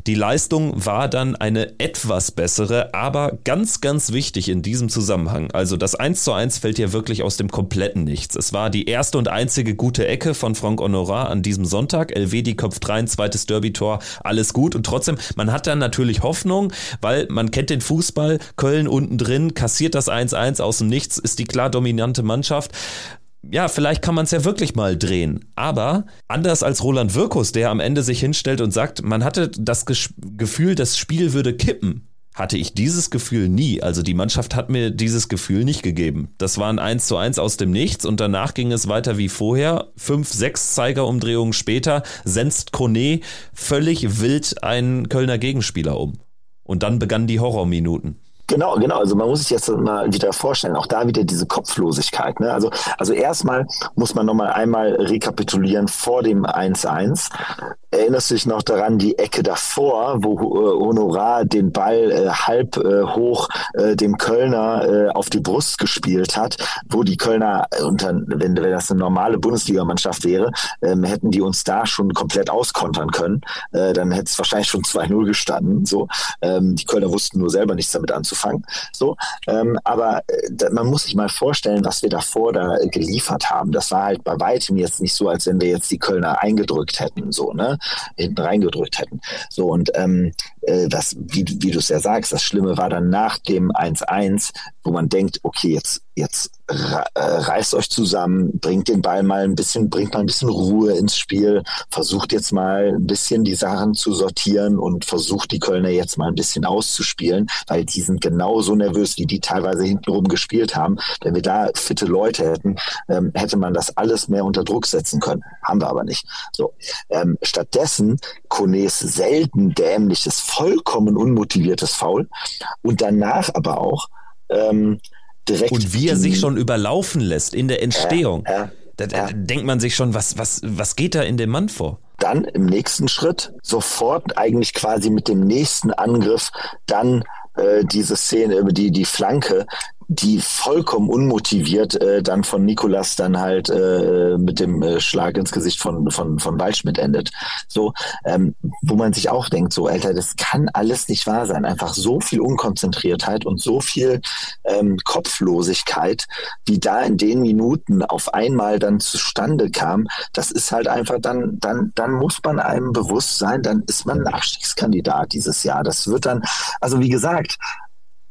Die Leistung war dann eine etwas bessere, aber ganz, ganz wichtig in diesem Zusammenhang. Also das 1 zu 1 fällt hier wirklich aus dem kompletten Nichts. Es war die erste und einzige gute Ecke von Franck Honorat an diesem Sonntag. Elvedi köpft rein, zweites Derby-Tor, alles gut. Und trotzdem, man hat dann natürlich Hoffnung, weil man kennt den Fußball. Köln unten drin, kassiert das 1-1 aus dem Nichts, ist die klar dominante Mannschaft ja, vielleicht kann man es ja wirklich mal drehen. Aber anders als Roland Wirkus, der am Ende sich hinstellt und sagt, man hatte das Gefühl, das Spiel würde kippen, hatte ich dieses Gefühl nie. Also die Mannschaft hat mir dieses Gefühl nicht gegeben. Das war ein 1 zu 1 aus dem Nichts und danach ging es weiter wie vorher. Fünf, sechs Zeigerumdrehungen später senzt Kone völlig wild einen Kölner Gegenspieler um. Und dann begannen die Horrorminuten. Genau, genau. Also man muss sich jetzt mal wieder vorstellen, auch da wieder diese Kopflosigkeit. Ne? Also, also erstmal muss man nochmal einmal rekapitulieren vor dem 1-1. Erinnerst du dich noch daran, die Ecke davor, wo äh, Honorar den Ball äh, halb äh, hoch äh, dem Kölner äh, auf die Brust gespielt hat, wo die Kölner, äh, unter, wenn, wenn das eine normale Bundesligamannschaft wäre, ähm, hätten die uns da schon komplett auskontern können. Dann hätte es wahrscheinlich schon 2-0 gestanden. So, ähm, Die Kölner wussten nur selber nichts damit anzufangen. So, ähm, aber äh, man muss sich mal vorstellen, was wir davor da geliefert haben. Das war halt bei weitem jetzt nicht so, als wenn wir jetzt die Kölner eingedrückt hätten. So, ne? hinten reingedrückt hätten. So und ähm, äh, das, wie, wie du es ja sagst, das Schlimme war dann nach dem 1-1, wo man denkt, okay, jetzt, jetzt äh, reißt euch zusammen, bringt den Ball mal ein bisschen, bringt mal ein bisschen Ruhe ins Spiel, versucht jetzt mal ein bisschen die Sachen zu sortieren und versucht die Kölner jetzt mal ein bisschen auszuspielen, weil die sind genauso nervös, wie die teilweise hintenrum gespielt haben. Wenn wir da fitte Leute hätten, ähm, hätte man das alles mehr unter Druck setzen können. Haben wir aber nicht. So. Ähm, stattdessen Kones selten dämliches vollkommen unmotiviertes Foul und danach aber auch ähm, direkt. Und wie er sich schon überlaufen lässt in der Entstehung. Äh, äh, da, da äh. denkt man sich schon, was, was, was geht da in dem Mann vor? Dann im nächsten Schritt sofort eigentlich quasi mit dem nächsten Angriff dann äh, diese Szene über die, die Flanke, die vollkommen unmotiviert äh, dann von Nikolas dann halt äh, mit dem äh, Schlag ins Gesicht von, von, von Waldschmidt endet. So, ähm, wo man sich auch denkt, so, Alter, das kann alles nicht wahr sein. Einfach so viel Unkonzentriertheit und so viel ähm, Kopflosigkeit, wie da in den Minuten auf einmal dann zustande kam, das ist halt einfach dann, dann, dann muss man einem bewusst sein, dann ist man ein Abstiegskandidat dieses Jahr. Das wird dann, also wie gesagt,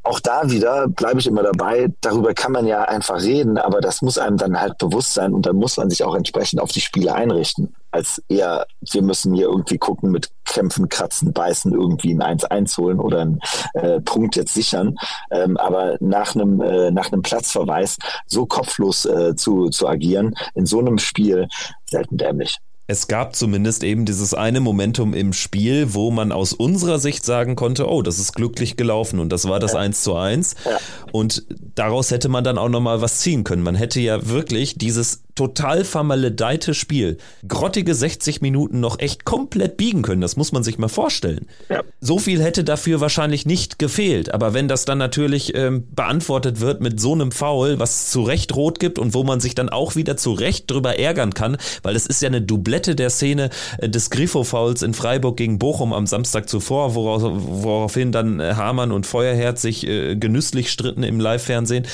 auch da wieder bleibe ich immer dabei, darüber kann man ja einfach reden, aber das muss einem dann halt bewusst sein und dann muss man sich auch entsprechend auf die Spiele einrichten. Als eher, wir müssen hier irgendwie gucken, mit Kämpfen, Kratzen, Beißen, irgendwie ein 1-1 holen oder einen äh, Punkt jetzt sichern. Ähm, aber nach einem, äh, nach einem Platzverweis so kopflos äh, zu, zu agieren, in so einem Spiel, selten dämlich. Es gab zumindest eben dieses eine Momentum im Spiel, wo man aus unserer Sicht sagen konnte, oh, das ist glücklich gelaufen und das war das ja. 1 zu 1. Ja. Und daraus hätte man dann auch nochmal was ziehen können. Man hätte ja wirklich dieses total vermaledeite Spiel, grottige 60 Minuten noch echt komplett biegen können. Das muss man sich mal vorstellen. Ja. So viel hätte dafür wahrscheinlich nicht gefehlt. Aber wenn das dann natürlich ähm, beantwortet wird mit so einem Foul, was zu Recht rot gibt und wo man sich dann auch wieder zu Recht drüber ärgern kann, weil es ist ja eine Doublette der Szene äh, des Grifo-Fouls in Freiburg gegen Bochum am Samstag zuvor, worauf, woraufhin dann äh, Hamann und Feuerherz sich äh, genüsslich stritten im Live-Fernsehen.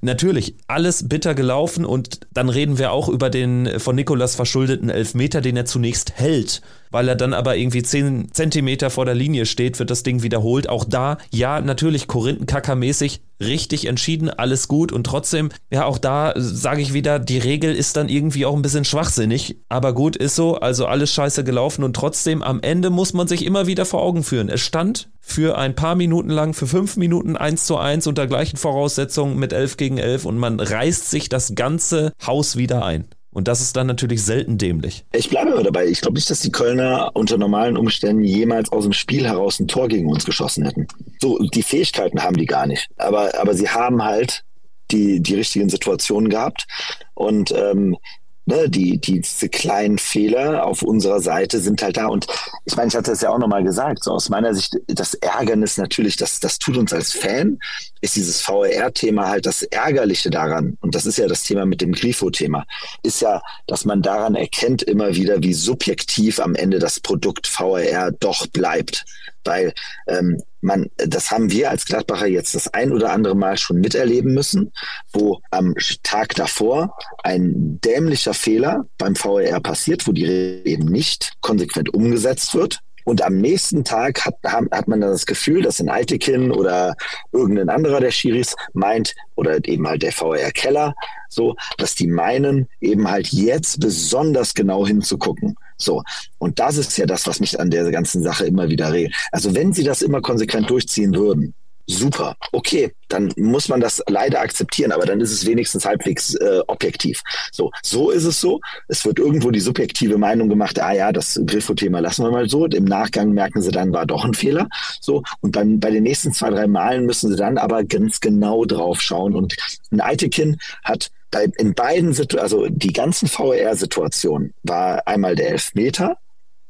Natürlich, alles bitter gelaufen und dann reden wir auch über den von Nikolas verschuldeten Elfmeter, den er zunächst hält weil er dann aber irgendwie 10 Zentimeter vor der Linie steht, wird das Ding wiederholt. Auch da, ja, natürlich Korinthenkacker-mäßig richtig entschieden, alles gut und trotzdem, ja, auch da sage ich wieder, die Regel ist dann irgendwie auch ein bisschen schwachsinnig, aber gut, ist so, also alles scheiße gelaufen und trotzdem am Ende muss man sich immer wieder vor Augen führen. Es stand für ein paar Minuten lang, für fünf Minuten eins zu eins unter gleichen Voraussetzungen mit elf gegen elf und man reißt sich das ganze Haus wieder ein. Und das ist dann natürlich selten dämlich. Ich bleibe aber dabei. Ich glaube nicht, dass die Kölner unter normalen Umständen jemals aus dem Spiel heraus ein Tor gegen uns geschossen hätten. So, die Fähigkeiten haben die gar nicht. Aber, aber sie haben halt die, die richtigen Situationen gehabt. Und ähm, ne, die, die, diese kleinen Fehler auf unserer Seite sind halt da. Und ich meine, ich hatte es ja auch nochmal gesagt, so aus meiner Sicht, das Ärgernis natürlich, das, das tut uns als Fan, ist dieses VR-Thema halt das Ärgerliche daran. Und das ist ja das Thema mit dem Grifo-Thema, ist ja, dass man daran erkennt immer wieder, wie subjektiv am Ende das Produkt VR doch bleibt weil ähm, man, das haben wir als Gladbacher jetzt das ein oder andere Mal schon miterleben müssen, wo am Tag davor ein dämlicher Fehler beim VAR passiert, wo die Regel eben nicht konsequent umgesetzt wird. Und am nächsten Tag hat, hat man dann das Gefühl, dass ein Altekin oder irgendein anderer der Schiris meint, oder eben halt der VR Keller, so, dass die meinen, eben halt jetzt besonders genau hinzugucken. So. Und das ist ja das, was mich an der ganzen Sache immer wieder regt. Also wenn sie das immer konsequent durchziehen würden, super, okay, dann muss man das leider akzeptieren, aber dann ist es wenigstens halbwegs äh, objektiv. So, so ist es so. Es wird irgendwo die subjektive Meinung gemacht, ah ja, das Griffo-Thema lassen wir mal so. Im Nachgang merken sie dann, war doch ein Fehler. So, und beim, bei den nächsten zwei, drei Malen müssen sie dann aber ganz genau drauf schauen. Und ein Eitekin hat bei, in beiden Situationen, also die ganzen VR-Situationen war einmal der Elfmeter,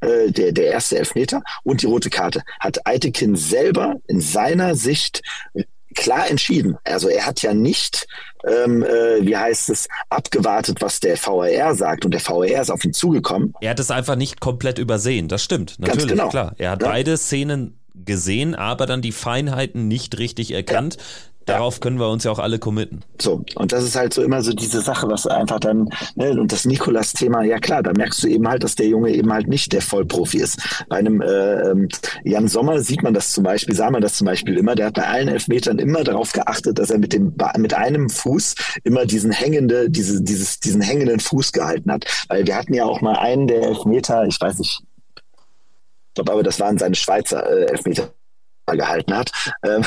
äh, der, der erste Elfmeter und die rote Karte. Hat Eitekin selber in seiner Sicht klar entschieden. Also er hat ja nicht, ähm, äh, wie heißt es, abgewartet, was der VAR sagt und der VAR ist auf ihn zugekommen. Er hat es einfach nicht komplett übersehen, das stimmt, natürlich, Ganz genau. klar. Er hat ja. beide Szenen gesehen, aber dann die Feinheiten nicht richtig erkannt. Ja. Darauf können wir uns ja auch alle committen. So, und das ist halt so immer so diese Sache, was einfach dann, ne, und das Nikolas-Thema, ja klar, da merkst du eben halt, dass der Junge eben halt nicht der Vollprofi ist. Bei einem äh, Jan Sommer sieht man das zum Beispiel, sah man das zum Beispiel immer, der hat bei allen Elfmetern immer darauf geachtet, dass er mit dem mit einem Fuß immer diesen hängende, diese, dieses, diesen hängenden Fuß gehalten hat. Weil wir hatten ja auch mal einen der Elfmeter, ich weiß nicht, ich glaube aber, das waren seine Schweizer äh, Elfmeter gehalten hat. Ähm,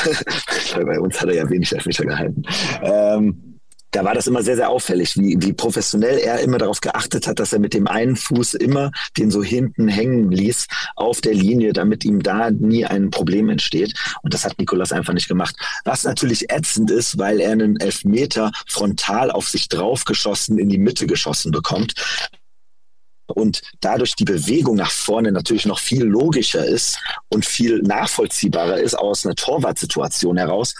bei uns hat er ja wenig Elfmeter gehalten. Ähm, da war das immer sehr, sehr auffällig, wie, wie professionell er immer darauf geachtet hat, dass er mit dem einen Fuß immer den so hinten hängen ließ auf der Linie, damit ihm da nie ein Problem entsteht. Und das hat Nikolas einfach nicht gemacht. Was natürlich ätzend ist, weil er einen Elfmeter frontal auf sich draufgeschossen in die Mitte geschossen bekommt und dadurch die Bewegung nach vorne natürlich noch viel logischer ist und viel nachvollziehbarer ist aus einer Torwartsituation heraus.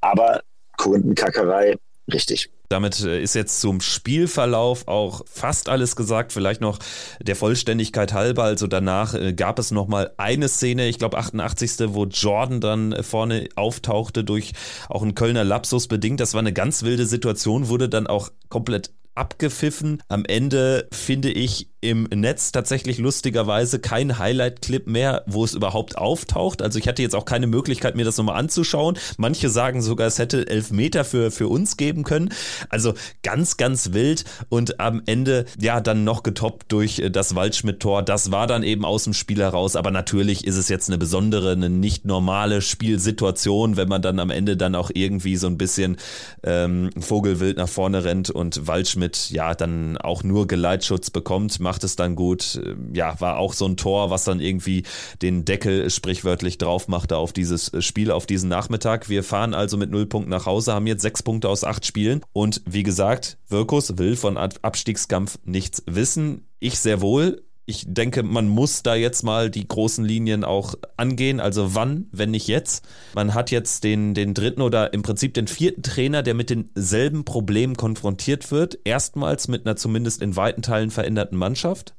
Aber Kundenkackerei, richtig. Damit äh, ist jetzt zum Spielverlauf auch fast alles gesagt. Vielleicht noch der Vollständigkeit halber. Also danach äh, gab es noch mal eine Szene, ich glaube 88. wo Jordan dann äh, vorne auftauchte durch auch einen Kölner Lapsus bedingt. Das war eine ganz wilde Situation, wurde dann auch komplett abgepfiffen. Am Ende finde ich im Netz tatsächlich lustigerweise kein Highlight-Clip mehr, wo es überhaupt auftaucht. Also ich hatte jetzt auch keine Möglichkeit, mir das nochmal anzuschauen. Manche sagen sogar, es hätte elf Meter für, für uns geben können. Also ganz, ganz wild und am Ende ja dann noch getoppt durch äh, das Waldschmidt-Tor. Das war dann eben aus dem Spiel heraus. Aber natürlich ist es jetzt eine besondere, eine nicht normale Spielsituation, wenn man dann am Ende dann auch irgendwie so ein bisschen ähm, Vogelwild nach vorne rennt und Waldschmidt ja dann auch nur Geleitschutz bekommt. Macht macht es dann gut. Ja, war auch so ein Tor, was dann irgendwie den Deckel sprichwörtlich drauf machte auf dieses Spiel, auf diesen Nachmittag. Wir fahren also mit null Punkten nach Hause, haben jetzt sechs Punkte aus acht Spielen. Und wie gesagt, Wirkus will von Abstiegskampf nichts wissen. Ich sehr wohl ich denke, man muss da jetzt mal die großen Linien auch angehen. Also wann, wenn nicht jetzt? Man hat jetzt den, den dritten oder im Prinzip den vierten Trainer, der mit denselben Problemen konfrontiert wird. Erstmals mit einer zumindest in weiten Teilen veränderten Mannschaft.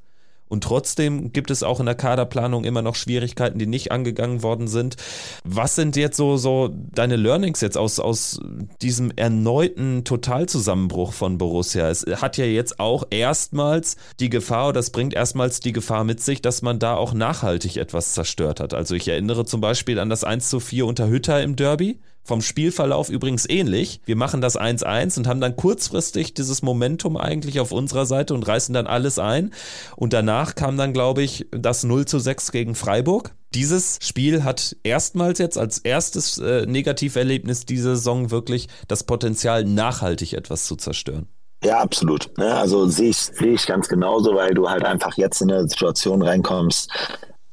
Und trotzdem gibt es auch in der Kaderplanung immer noch Schwierigkeiten, die nicht angegangen worden sind. Was sind jetzt so, so deine Learnings jetzt aus, aus diesem erneuten Totalzusammenbruch von Borussia? Es hat ja jetzt auch erstmals die Gefahr, oder es bringt erstmals die Gefahr mit sich, dass man da auch nachhaltig etwas zerstört hat. Also ich erinnere zum Beispiel an das 1 zu 4 unter Hütter im Derby vom Spielverlauf übrigens ähnlich. Wir machen das 1-1 und haben dann kurzfristig dieses Momentum eigentlich auf unserer Seite und reißen dann alles ein. Und danach kam dann, glaube ich, das 0 zu 6 gegen Freiburg. Dieses Spiel hat erstmals jetzt als erstes äh, Negativerlebnis diese Saison wirklich das Potenzial, nachhaltig etwas zu zerstören. Ja, absolut. Ne? Also sehe ich, sehe ich ganz genauso, weil du halt einfach jetzt in eine Situation reinkommst,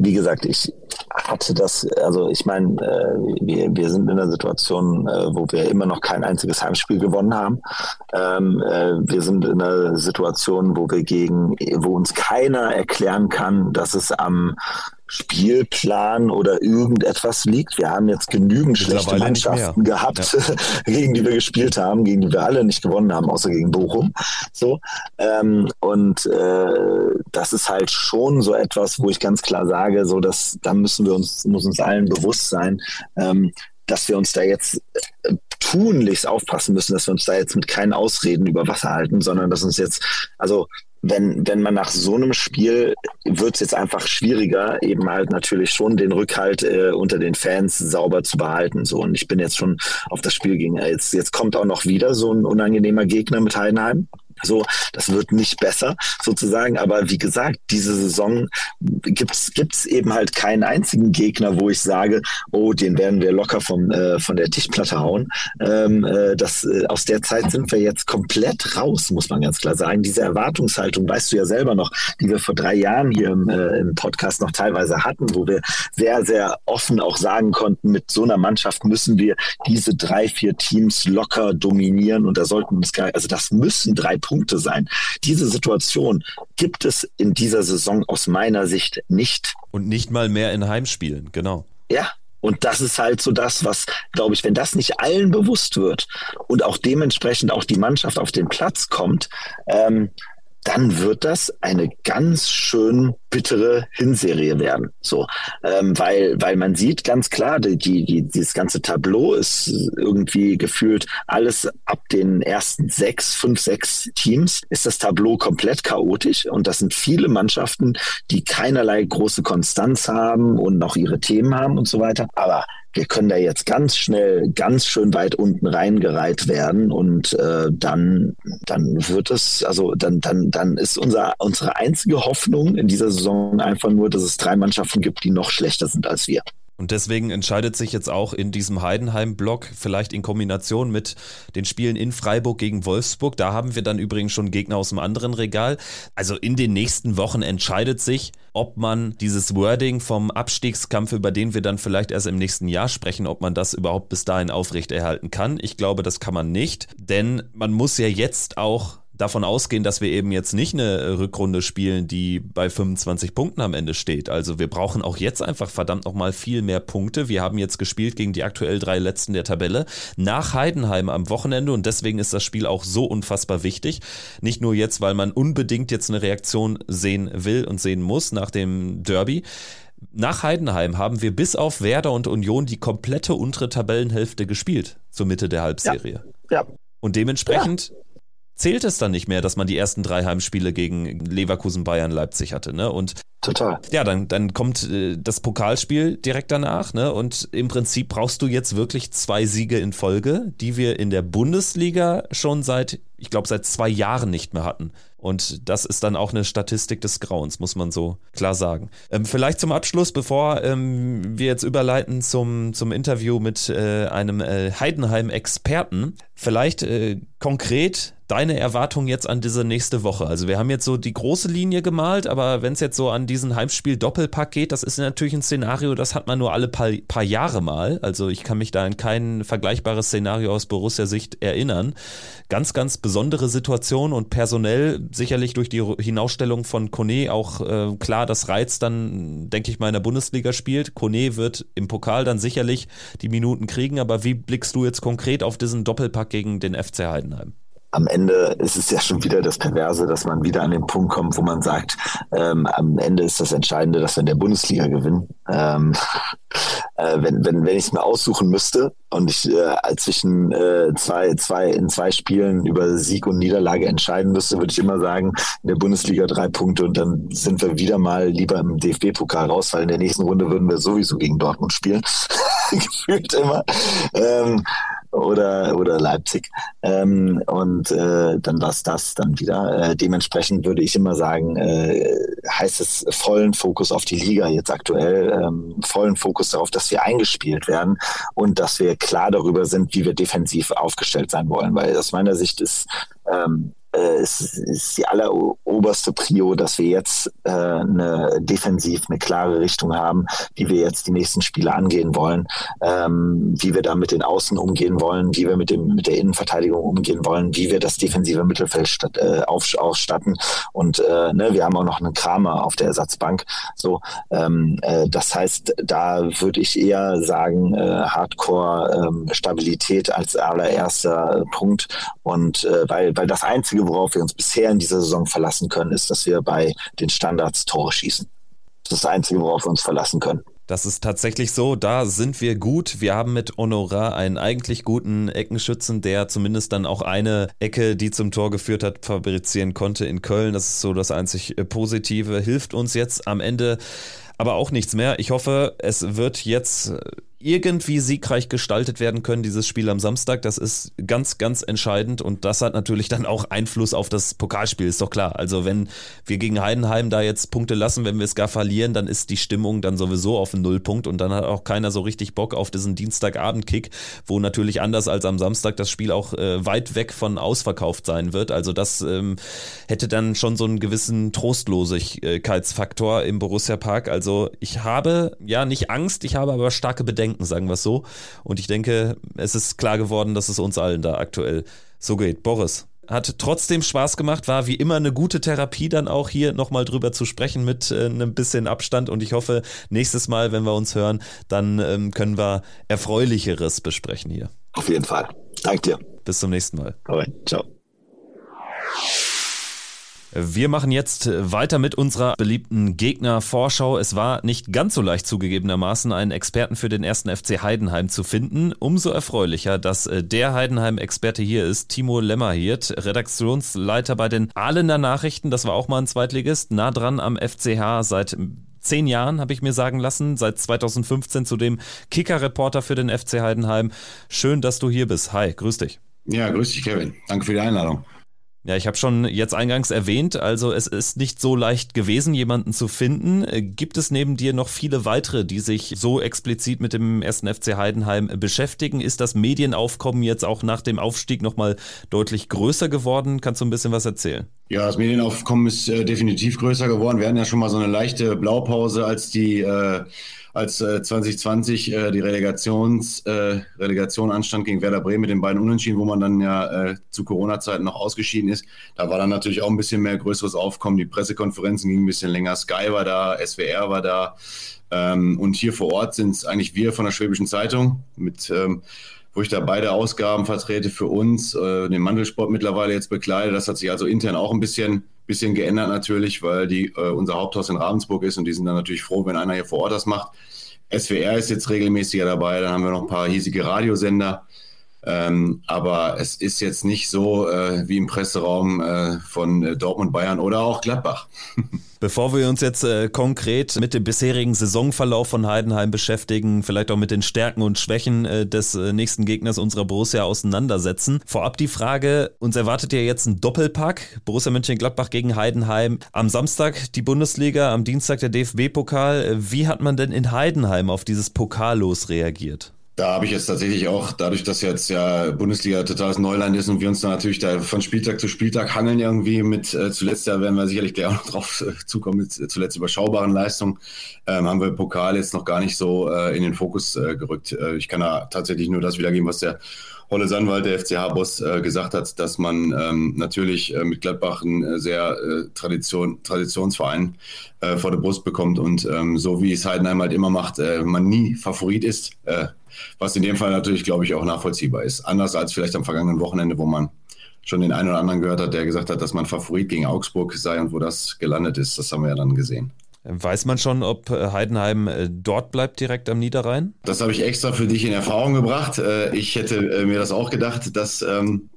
wie gesagt, ich hatte das, also ich meine, äh, wir, wir sind in einer Situation, äh, wo wir immer noch kein einziges Heimspiel gewonnen haben. Ähm, äh, wir sind in einer Situation, wo wir gegen, wo uns keiner erklären kann, dass es am Spielplan oder irgendetwas liegt. Wir haben jetzt genügend schlechte Mannschaften gehabt, ja. gegen die wir gespielt haben, gegen die wir alle nicht gewonnen haben, außer gegen Bochum. So ähm, und äh, das ist halt schon so etwas, wo ich ganz klar sage, so dass da müssen wir uns muss uns allen bewusst sein. Ähm, dass wir uns da jetzt äh, tunlichst aufpassen müssen, dass wir uns da jetzt mit keinen Ausreden über Wasser halten, sondern dass uns jetzt, also wenn, wenn man nach so einem Spiel wird es jetzt einfach schwieriger, eben halt natürlich schon den Rückhalt äh, unter den Fans sauber zu behalten. So und ich bin jetzt schon auf das Spiel gegen jetzt jetzt kommt auch noch wieder so ein unangenehmer Gegner mit Heidenheim. So, das wird nicht besser sozusagen. Aber wie gesagt, diese Saison gibt's gibt's eben halt keinen einzigen Gegner, wo ich sage, oh, den werden wir locker vom äh, von der Tischplatte hauen. Ähm, äh, das äh, aus der Zeit sind wir jetzt komplett raus, muss man ganz klar sagen. Diese Erwartungshaltung, weißt du ja selber noch, die wir vor drei Jahren hier im, äh, im Podcast noch teilweise hatten, wo wir sehr sehr offen auch sagen konnten, mit so einer Mannschaft müssen wir diese drei vier Teams locker dominieren und da sollten uns gar, also das müssen drei sein. Diese Situation gibt es in dieser Saison aus meiner Sicht nicht. Und nicht mal mehr in Heimspielen, genau. Ja, und das ist halt so das, was, glaube ich, wenn das nicht allen bewusst wird und auch dementsprechend auch die Mannschaft auf den Platz kommt, ähm, dann wird das eine ganz schön bittere Hinserie werden. So, ähm, weil weil man sieht ganz klar, die, die, die dieses ganze Tableau ist irgendwie gefühlt alles ab den ersten sechs, fünf, sechs Teams ist das Tableau komplett chaotisch und das sind viele Mannschaften, die keinerlei große Konstanz haben und noch ihre Themen haben und so weiter. Aber wir können da jetzt ganz schnell ganz schön weit unten reingereiht werden und äh, dann dann wird es also dann dann dann ist unser unsere einzige Hoffnung in dieser Saison einfach nur, dass es drei Mannschaften gibt, die noch schlechter sind als wir. Und deswegen entscheidet sich jetzt auch in diesem Heidenheim-Block, vielleicht in Kombination mit den Spielen in Freiburg gegen Wolfsburg, da haben wir dann übrigens schon Gegner aus dem anderen Regal. Also in den nächsten Wochen entscheidet sich, ob man dieses Wording vom Abstiegskampf, über den wir dann vielleicht erst im nächsten Jahr sprechen, ob man das überhaupt bis dahin aufrechterhalten kann. Ich glaube, das kann man nicht, denn man muss ja jetzt auch davon ausgehen, dass wir eben jetzt nicht eine Rückrunde spielen, die bei 25 Punkten am Ende steht. Also wir brauchen auch jetzt einfach verdammt nochmal viel mehr Punkte. Wir haben jetzt gespielt gegen die aktuell drei Letzten der Tabelle nach Heidenheim am Wochenende und deswegen ist das Spiel auch so unfassbar wichtig. Nicht nur jetzt, weil man unbedingt jetzt eine Reaktion sehen will und sehen muss nach dem Derby. Nach Heidenheim haben wir bis auf Werder und Union die komplette untere Tabellenhälfte gespielt zur Mitte der Halbserie. Ja. ja. Und dementsprechend ja zählt es dann nicht mehr, dass man die ersten drei Heimspiele gegen Leverkusen, Bayern, Leipzig hatte. Ne? Und Total. Ja, dann, dann kommt äh, das Pokalspiel direkt danach, ne? Und im Prinzip brauchst du jetzt wirklich zwei Siege in Folge, die wir in der Bundesliga schon seit, ich glaube, seit zwei Jahren nicht mehr hatten. Und das ist dann auch eine Statistik des Grauens, muss man so klar sagen. Ähm, vielleicht zum Abschluss, bevor ähm, wir jetzt überleiten zum, zum Interview mit äh, einem äh, Heidenheim-Experten, vielleicht äh, konkret deine Erwartung jetzt an diese nächste Woche? Also wir haben jetzt so die große Linie gemalt, aber wenn es jetzt so an diesen Heimspiel-Doppelpack geht, das ist natürlich ein Szenario, das hat man nur alle paar, paar Jahre mal. Also ich kann mich da an kein vergleichbares Szenario aus Borussia-Sicht erinnern. Ganz, ganz besondere Situation und personell sicherlich durch die Hinausstellung von Kone auch äh, klar, dass Reiz dann, denke ich mal, in der Bundesliga spielt. Kone wird im Pokal dann sicherlich die Minuten kriegen, aber wie blickst du jetzt konkret auf diesen Doppelpack gegen den FC Heidenheim? Am Ende ist es ja schon wieder das Perverse, dass man wieder an den Punkt kommt, wo man sagt, ähm, am Ende ist das Entscheidende, dass wir in der Bundesliga gewinnen. Ähm, äh, wenn wenn, wenn ich es mir aussuchen müsste und ich äh, zwischen äh, zwei, zwei, in zwei Spielen über Sieg und Niederlage entscheiden müsste, würde ich immer sagen, in der Bundesliga drei Punkte und dann sind wir wieder mal lieber im DFB-Pokal raus, weil in der nächsten Runde würden wir sowieso gegen Dortmund spielen. Gefühlt immer. Ähm, oder, oder Leipzig. Ähm, und äh, dann war es das dann wieder. Äh, dementsprechend würde ich immer sagen, äh, heißt es vollen Fokus auf die Liga jetzt aktuell, ähm, vollen Fokus darauf, dass wir eingespielt werden und dass wir klar darüber sind, wie wir defensiv aufgestellt sein wollen. Weil aus meiner Sicht ist ähm, äh, es ist die alleroberste Prio, dass wir jetzt äh, eine defensiv eine klare Richtung haben, wie wir jetzt die nächsten Spiele angehen wollen, ähm, wie wir da mit den Außen umgehen wollen, wie wir mit dem mit der Innenverteidigung umgehen wollen, wie wir das defensive Mittelfeld statt, äh, auf, ausstatten und äh, ne, wir haben auch noch einen Kramer auf der Ersatzbank. So, ähm, äh, das heißt, da würde ich eher sagen äh, Hardcore ähm, Stabilität als allererster Punkt und äh, weil weil das einzige Einzige, worauf wir uns bisher in dieser Saison verlassen können, ist, dass wir bei den Standards Tore schießen. Das ist das Einzige, worauf wir uns verlassen können. Das ist tatsächlich so, da sind wir gut. Wir haben mit Honorar einen eigentlich guten Eckenschützen, der zumindest dann auch eine Ecke, die zum Tor geführt hat, fabrizieren konnte in Köln. Das ist so das einzig Positive. Hilft uns jetzt am Ende aber auch nichts mehr. Ich hoffe, es wird jetzt irgendwie siegreich gestaltet werden können, dieses Spiel am Samstag. Das ist ganz, ganz entscheidend und das hat natürlich dann auch Einfluss auf das Pokalspiel, ist doch klar. Also wenn wir gegen Heidenheim da jetzt Punkte lassen, wenn wir es gar verlieren, dann ist die Stimmung dann sowieso auf einen Nullpunkt und dann hat auch keiner so richtig Bock auf diesen Dienstagabend-Kick, wo natürlich anders als am Samstag das Spiel auch äh, weit weg von ausverkauft sein wird. Also das ähm, hätte dann schon so einen gewissen Trostlosigkeitsfaktor im Borussia Park. Also ich habe ja nicht Angst, ich habe aber starke Bedenken denken, sagen wir es so. Und ich denke, es ist klar geworden, dass es uns allen da aktuell so geht. Boris, hat trotzdem Spaß gemacht, war wie immer eine gute Therapie, dann auch hier nochmal drüber zu sprechen mit äh, einem bisschen Abstand. Und ich hoffe, nächstes Mal, wenn wir uns hören, dann ähm, können wir Erfreulicheres besprechen hier. Auf jeden Fall. Danke dir. Bis zum nächsten Mal. Alright, ciao. Wir machen jetzt weiter mit unserer beliebten Gegner-Vorschau. Es war nicht ganz so leicht zugegebenermaßen, einen Experten für den ersten FC Heidenheim zu finden. Umso erfreulicher, dass äh, der Heidenheim-Experte hier ist, Timo Lemmerhirt, Redaktionsleiter bei den Ahlener Nachrichten. Das war auch mal ein Zweitligist, nah dran am FCH seit zehn Jahren, habe ich mir sagen lassen, seit 2015 zudem Kicker-Reporter für den FC Heidenheim. Schön, dass du hier bist. Hi, grüß dich. Ja, grüß dich, Kevin. Danke für die Einladung. Ja, ich habe schon jetzt eingangs erwähnt, also es ist nicht so leicht gewesen, jemanden zu finden. Äh, gibt es neben dir noch viele weitere, die sich so explizit mit dem ersten FC Heidenheim beschäftigen? Ist das Medienaufkommen jetzt auch nach dem Aufstieg nochmal deutlich größer geworden? Kannst du ein bisschen was erzählen? Ja, das Medienaufkommen ist äh, definitiv größer geworden. Wir hatten ja schon mal so eine leichte Blaupause, als die äh, als äh, 2020 äh, die Relegations, äh, Relegation anstand gegen Werder Bremen mit den beiden Unentschieden, wo man dann ja äh, zu Corona-Zeiten noch ausgeschieden ist. Da war dann natürlich auch ein bisschen mehr größeres Aufkommen. Die Pressekonferenzen gingen ein bisschen länger. Sky war da, SWR war da. Ähm, und hier vor Ort sind es eigentlich wir von der Schwäbischen Zeitung mit ähm, wo ich da beide Ausgaben vertrete für uns, äh, den Mandelsport mittlerweile jetzt bekleide. Das hat sich also intern auch ein bisschen bisschen geändert natürlich, weil die, äh, unser Haupthaus in Ravensburg ist und die sind dann natürlich froh, wenn einer hier vor Ort das macht. SWR ist jetzt regelmäßiger dabei, dann haben wir noch ein paar hiesige Radiosender. Ähm, aber es ist jetzt nicht so äh, wie im Presseraum äh, von äh, Dortmund, Bayern oder auch Gladbach. Bevor wir uns jetzt äh, konkret mit dem bisherigen Saisonverlauf von Heidenheim beschäftigen, vielleicht auch mit den Stärken und Schwächen äh, des äh, nächsten Gegners unserer Borussia auseinandersetzen. Vorab die Frage, uns erwartet ja jetzt ein Doppelpack, Borussia Mönchengladbach gegen Heidenheim. Am Samstag die Bundesliga, am Dienstag der DFB-Pokal. Wie hat man denn in Heidenheim auf dieses Pokallos reagiert? Da habe ich jetzt tatsächlich auch, dadurch, dass jetzt ja Bundesliga totales Neuland ist und wir uns da natürlich da von Spieltag zu Spieltag hangeln irgendwie mit, äh, zuletzt, da werden wir sicherlich gleich auch noch drauf äh, zukommen, mit äh, zuletzt überschaubaren Leistungen, ähm, haben wir Pokal jetzt noch gar nicht so äh, in den Fokus gerückt. Ich kann da tatsächlich nur das wiedergeben, was der Holle Sandwald, der FCH-Boss, gesagt hat, dass man ähm, natürlich mit Gladbach einen sehr Tradition, Traditionsverein vor der Brust bekommt und ähm, so wie es Heidenheim halt immer macht, man nie Favorit ist. Was in dem Fall natürlich, glaube ich, auch nachvollziehbar ist. Anders als vielleicht am vergangenen Wochenende, wo man schon den einen oder anderen gehört hat, der gesagt hat, dass man Favorit gegen Augsburg sei und wo das gelandet ist. Das haben wir ja dann gesehen. Weiß man schon, ob äh, Heidenheim äh, dort bleibt direkt am Niederrhein? Das habe ich extra für dich in Erfahrung gebracht. Äh, ich hätte mir das auch gedacht, dass, ähm,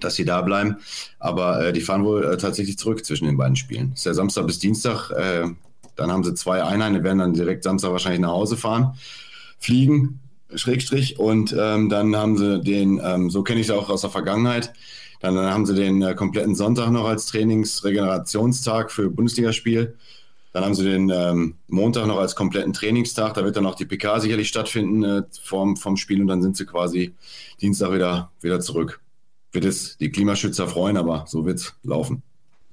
dass sie da bleiben. Aber die fahren wohl tatsächlich zurück zwischen den beiden Spielen. Das ist ja Samstag bis Dienstag. Dann haben sie zwei Einheiten, die werden dann direkt Samstag wahrscheinlich nach Hause fahren, fliegen, Schrägstrich. Und ähm, dann haben sie den, ähm, so kenne ich es auch aus der Vergangenheit, dann, dann haben sie den äh, kompletten Sonntag noch als Trainingsregenerationstag für Bundesligaspiel. Dann haben sie den ähm, Montag noch als kompletten Trainingstag. Da wird dann auch die PK sicherlich stattfinden äh, vom, vom Spiel und dann sind sie quasi Dienstag wieder, wieder zurück. Wird es die Klimaschützer freuen, aber so wird es laufen.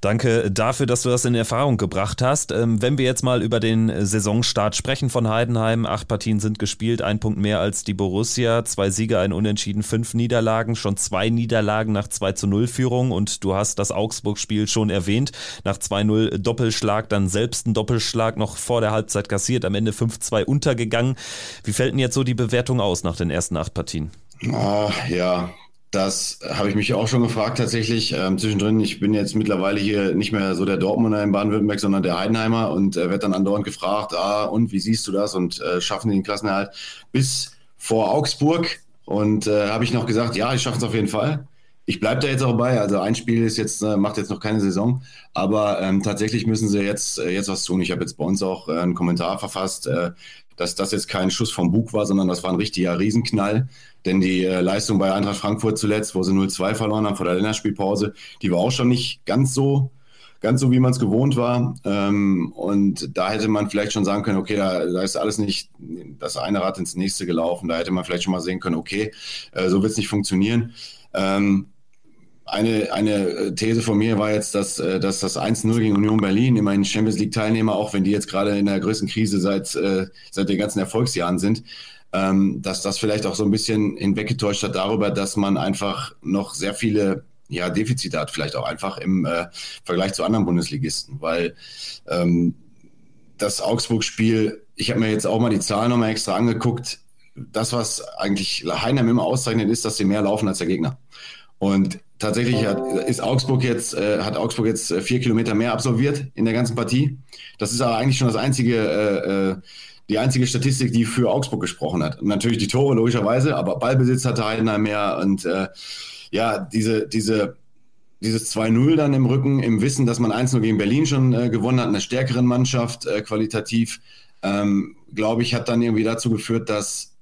Danke dafür, dass du das in Erfahrung gebracht hast. Ähm, wenn wir jetzt mal über den Saisonstart sprechen von Heidenheim, acht Partien sind gespielt, ein Punkt mehr als die Borussia, zwei Siege, ein Unentschieden, fünf Niederlagen, schon zwei Niederlagen nach 2 zu 0 Führung und du hast das Augsburg-Spiel schon erwähnt, nach 2-0 Doppelschlag, dann selbst ein Doppelschlag noch vor der Halbzeit kassiert, am Ende 5-2 untergegangen. Wie fällt denn jetzt so die Bewertung aus nach den ersten acht Partien? Ah, ja, das habe ich mich auch schon gefragt tatsächlich. Ähm, zwischendrin, ich bin jetzt mittlerweile hier nicht mehr so der Dortmunder in Baden-Württemberg, sondern der Heidenheimer und äh, werde dann andauernd gefragt, ah, und wie siehst du das? Und äh, schaffen die den Klassenerhalt bis vor Augsburg? Und äh, habe ich noch gesagt, ja, ich schaffe es auf jeden Fall. Ich bleibe da jetzt auch bei. Also ein Spiel ist jetzt, äh, macht jetzt noch keine Saison, aber ähm, tatsächlich müssen sie jetzt, äh, jetzt was tun. Ich habe jetzt bei uns auch äh, einen Kommentar verfasst, äh, dass das jetzt kein Schuss vom Bug war, sondern das war ein richtiger Riesenknall. Denn die äh, Leistung bei Eintracht Frankfurt zuletzt, wo sie 0-2 verloren haben vor der Länderspielpause, die war auch schon nicht ganz so, ganz so, wie man es gewohnt war. Ähm, und da hätte man vielleicht schon sagen können, okay, da, da ist alles nicht das eine Rad ins nächste gelaufen. Da hätte man vielleicht schon mal sehen können, okay, äh, so wird es nicht funktionieren. Ähm, eine, eine These von mir war jetzt, dass, äh, dass das 1-0 gegen Union Berlin, immerhin Champions League-Teilnehmer, auch wenn die jetzt gerade in der größten Krise seit, äh, seit den ganzen Erfolgsjahren sind, ähm, dass das vielleicht auch so ein bisschen hinweggetäuscht hat darüber, dass man einfach noch sehr viele ja, Defizite hat, vielleicht auch einfach im äh, Vergleich zu anderen Bundesligisten, weil ähm, das Augsburg-Spiel, ich habe mir jetzt auch mal die Zahlen nochmal extra angeguckt, das, was eigentlich Heinheim immer auszeichnet, ist, dass sie mehr laufen als der Gegner. Und tatsächlich hat, ist Augsburg jetzt, äh, hat Augsburg jetzt äh, vier Kilometer mehr absolviert in der ganzen Partie. Das ist aber eigentlich schon das einzige äh, äh die einzige Statistik, die für Augsburg gesprochen hat. Und natürlich die Tore logischerweise, aber Ballbesitz hatte Heidenheim mehr und äh, ja, diese, diese, dieses 2-0 dann im Rücken, im Wissen, dass man 1-0 gegen Berlin schon äh, gewonnen hat, einer stärkeren Mannschaft äh, qualitativ, ähm, glaube ich, hat dann irgendwie dazu geführt, dass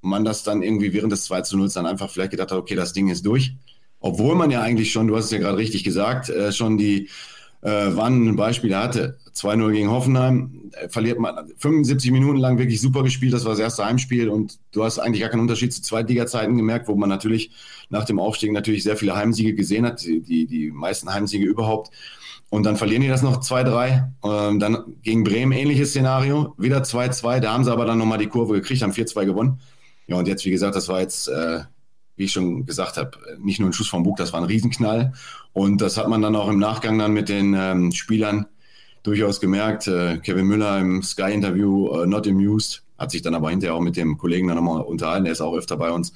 man das dann irgendwie während des 2-0 dann einfach vielleicht gedacht hat, okay, das Ding ist durch. Obwohl man ja eigentlich schon, du hast es ja gerade richtig gesagt, äh, schon die äh, wann Beispiele hatte. 2-0 gegen Hoffenheim, äh, verliert man 75 Minuten lang wirklich super gespielt, das war das erste Heimspiel und du hast eigentlich gar keinen Unterschied zu Zweitliga-Zeiten gemerkt, wo man natürlich nach dem Aufstieg natürlich sehr viele Heimsiege gesehen hat, die, die, meisten Heimsiege überhaupt. Und dann verlieren die das noch 2-3. Ähm, dann gegen Bremen ähnliches Szenario, wieder 2-2, da haben sie aber dann nochmal die Kurve gekriegt, haben 4-2 gewonnen. Ja, und jetzt, wie gesagt, das war jetzt äh, wie ich schon gesagt habe, nicht nur ein Schuss vom Bug, das war ein Riesenknall. Und das hat man dann auch im Nachgang dann mit den ähm, Spielern durchaus gemerkt. Äh, Kevin Müller im Sky-Interview, äh, not amused, hat sich dann aber hinterher auch mit dem Kollegen dann nochmal unterhalten, er ist auch öfter bei uns.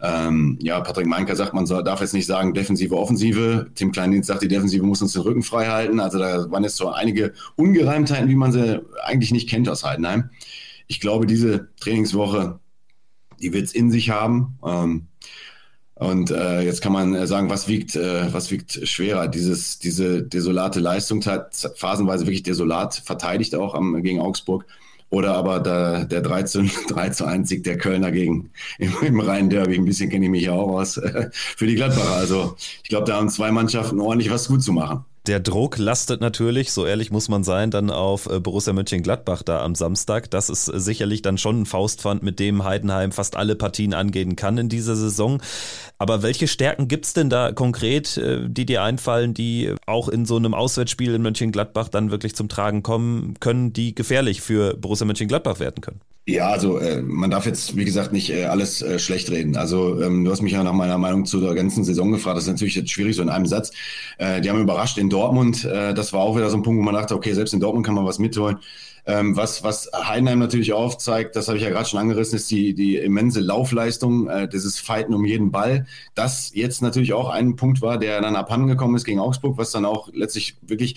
Ähm, ja, Patrick Meinker sagt, man soll, darf jetzt nicht sagen Defensive, Offensive. Tim Kleindienst sagt, die Defensive muss uns den Rücken frei halten. Also da waren jetzt so einige Ungereimtheiten, wie man sie eigentlich nicht kennt aus Heidenheim. Ich glaube, diese Trainingswoche, die wird es in sich haben. Ähm, und äh, jetzt kann man äh, sagen, was wiegt, äh, was wiegt schwerer? Dieses, diese desolate Leistung hat phasenweise wirklich desolat verteidigt auch am, gegen Augsburg. Oder aber der, der 3 zu, 3 zu 1 Sieg der Kölner gegen im, im Rhein-Derby. Ein bisschen kenne ich mich ja auch aus für die Gladbacher. Also ich glaube, da haben zwei Mannschaften ordentlich was gut zu machen. Der Druck lastet natürlich, so ehrlich muss man sein, dann auf äh, Borussia Mönchengladbach da am Samstag. Das ist äh, sicherlich dann schon ein Faustpfand, mit dem Heidenheim fast alle Partien angehen kann in dieser Saison. Aber welche Stärken gibt es denn da konkret, äh, die dir einfallen, die auch in so einem Auswärtsspiel in Mönchengladbach dann wirklich zum Tragen kommen können, die gefährlich für Borussia Mönchengladbach werden können? Ja, also äh, man darf jetzt, wie gesagt, nicht äh, alles äh, schlecht reden. Also ähm, du hast mich ja nach meiner Meinung zu der ganzen Saison gefragt. Das ist natürlich jetzt schwierig so in einem Satz. Äh, die haben überrascht in Dortmund. Äh, das war auch wieder so ein Punkt, wo man dachte, okay, selbst in Dortmund kann man was mitholen. Ähm, was, was Heidenheim natürlich aufzeigt, das habe ich ja gerade schon angerissen, ist die, die immense Laufleistung, äh, dieses Fighten um jeden Ball. Das jetzt natürlich auch ein Punkt war, der dann abhandengekommen ist gegen Augsburg, was dann auch letztlich wirklich,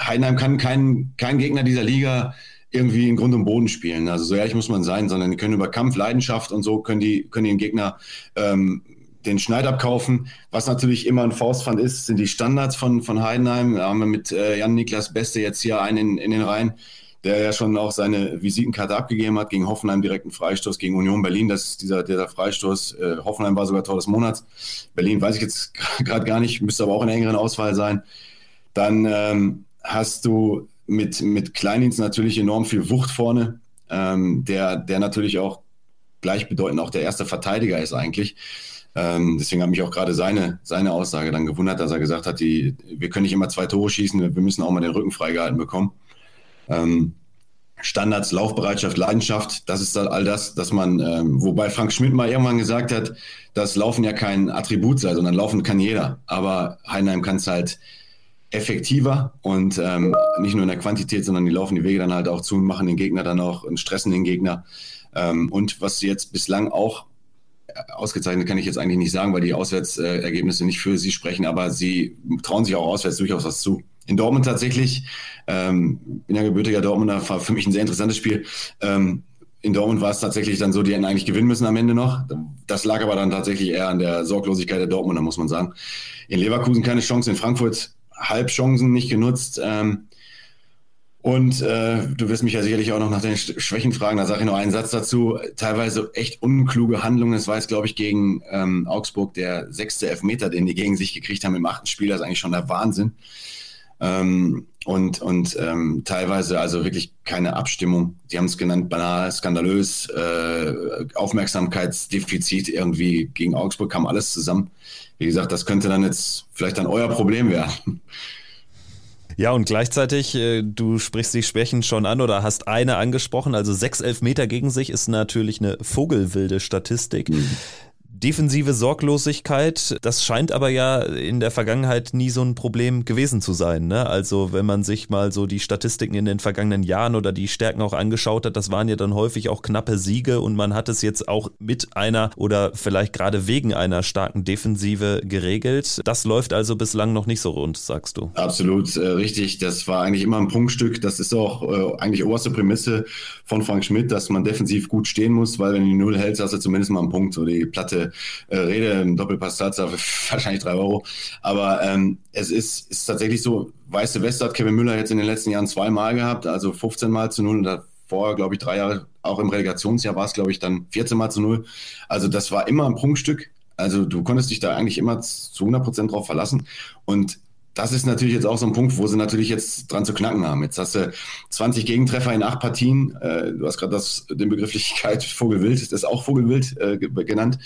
Heidenheim kann kein, kein Gegner dieser Liga irgendwie in Grund und Boden spielen. Also so ehrlich muss man sein, sondern die können über Kampf, Leidenschaft und so können die, können den Gegner ähm, den Schneid abkaufen. Was natürlich immer ein Faustpfand ist, sind die Standards von, von Heidenheim. Da haben wir mit äh, Jan-Niklas Beste jetzt hier einen in, in den Reihen, der ja schon auch seine Visitenkarte abgegeben hat, gegen Hoffenheim direkten Freistoß, gegen Union Berlin, das ist dieser, dieser Freistoß. Äh, Hoffenheim war sogar Tor des Monats. Berlin weiß ich jetzt gerade gar nicht, müsste aber auch in der engeren Auswahl sein. Dann ähm, hast du mit, mit Kleindienst natürlich enorm viel Wucht vorne, ähm, der, der natürlich auch gleichbedeutend auch der erste Verteidiger ist eigentlich. Ähm, deswegen hat mich auch gerade seine, seine Aussage dann gewundert, dass er gesagt hat, die, wir können nicht immer zwei Tore schießen, wir müssen auch mal den Rücken freigehalten bekommen. Ähm, Standards, Laufbereitschaft, Leidenschaft, das ist all das, dass man, ähm, wobei Frank Schmidt mal irgendwann gesagt hat, dass Laufen ja kein Attribut sei, sondern Laufen kann jeder. Aber Heinheim kann es halt effektiver und ähm, nicht nur in der Quantität, sondern die laufen die Wege dann halt auch zu und machen den Gegner dann auch und stressen den Gegner. Ähm, und was jetzt bislang auch ausgezeichnet kann ich jetzt eigentlich nicht sagen, weil die Auswärtsergebnisse nicht für sie sprechen, aber sie trauen sich auch auswärts durchaus was zu. In Dortmund tatsächlich, ähm, bin ja gebürtiger Dortmunder, war für mich ein sehr interessantes Spiel. Ähm, in Dortmund war es tatsächlich dann so, die hätten eigentlich gewinnen müssen am Ende noch. Das lag aber dann tatsächlich eher an der Sorglosigkeit der Dortmunder, muss man sagen. In Leverkusen keine Chance, in Frankfurt Halbchancen nicht genutzt. Ähm, und äh, du wirst mich ja sicherlich auch noch nach den Schwächen fragen, da sage ich noch einen Satz dazu. Teilweise echt unkluge Handlungen. Es war jetzt, glaube ich, gegen ähm, Augsburg der sechste Elfmeter, den die gegen sich gekriegt haben im achten Spiel. Das ist eigentlich schon der Wahnsinn. Ähm, und und ähm, teilweise also wirklich keine Abstimmung. Die haben es genannt, banal, skandalös, äh, Aufmerksamkeitsdefizit irgendwie gegen Augsburg kam alles zusammen. Wie gesagt, das könnte dann jetzt vielleicht dann euer Problem werden. Ja, und gleichzeitig, äh, du sprichst die Schwächen schon an oder hast eine angesprochen. Also sechs Elfmeter gegen sich ist natürlich eine vogelwilde Statistik. Mhm. Defensive Sorglosigkeit, das scheint aber ja in der Vergangenheit nie so ein Problem gewesen zu sein. Ne? Also wenn man sich mal so die Statistiken in den vergangenen Jahren oder die Stärken auch angeschaut hat, das waren ja dann häufig auch knappe Siege und man hat es jetzt auch mit einer oder vielleicht gerade wegen einer starken Defensive geregelt. Das läuft also bislang noch nicht so rund, sagst du. Absolut äh, richtig. Das war eigentlich immer ein Punktstück. Das ist auch äh, eigentlich oberste Prämisse von Frank Schmidt, dass man defensiv gut stehen muss, weil wenn du die Null hältst, hast du zumindest mal einen Punkt. So die Platte äh, Rede, ein Doppelpass Tatsache, wahrscheinlich drei Euro. Aber ähm, es ist, ist tatsächlich so, weiße Weste hat Kevin Müller jetzt in den letzten Jahren zweimal gehabt, also 15 Mal zu null und davor, glaube ich, drei Jahre, auch im Relegationsjahr war es, glaube ich, dann 14 Mal zu null. Also das war immer ein Prunkstück. Also du konntest dich da eigentlich immer zu 100 Prozent drauf verlassen. Und das ist natürlich jetzt auch so ein Punkt, wo sie natürlich jetzt dran zu knacken haben. Jetzt hast du 20 Gegentreffer in acht Partien. Äh, du hast gerade den Begrifflichkeit Vogelwild, das ist auch Vogelwild äh, genannt.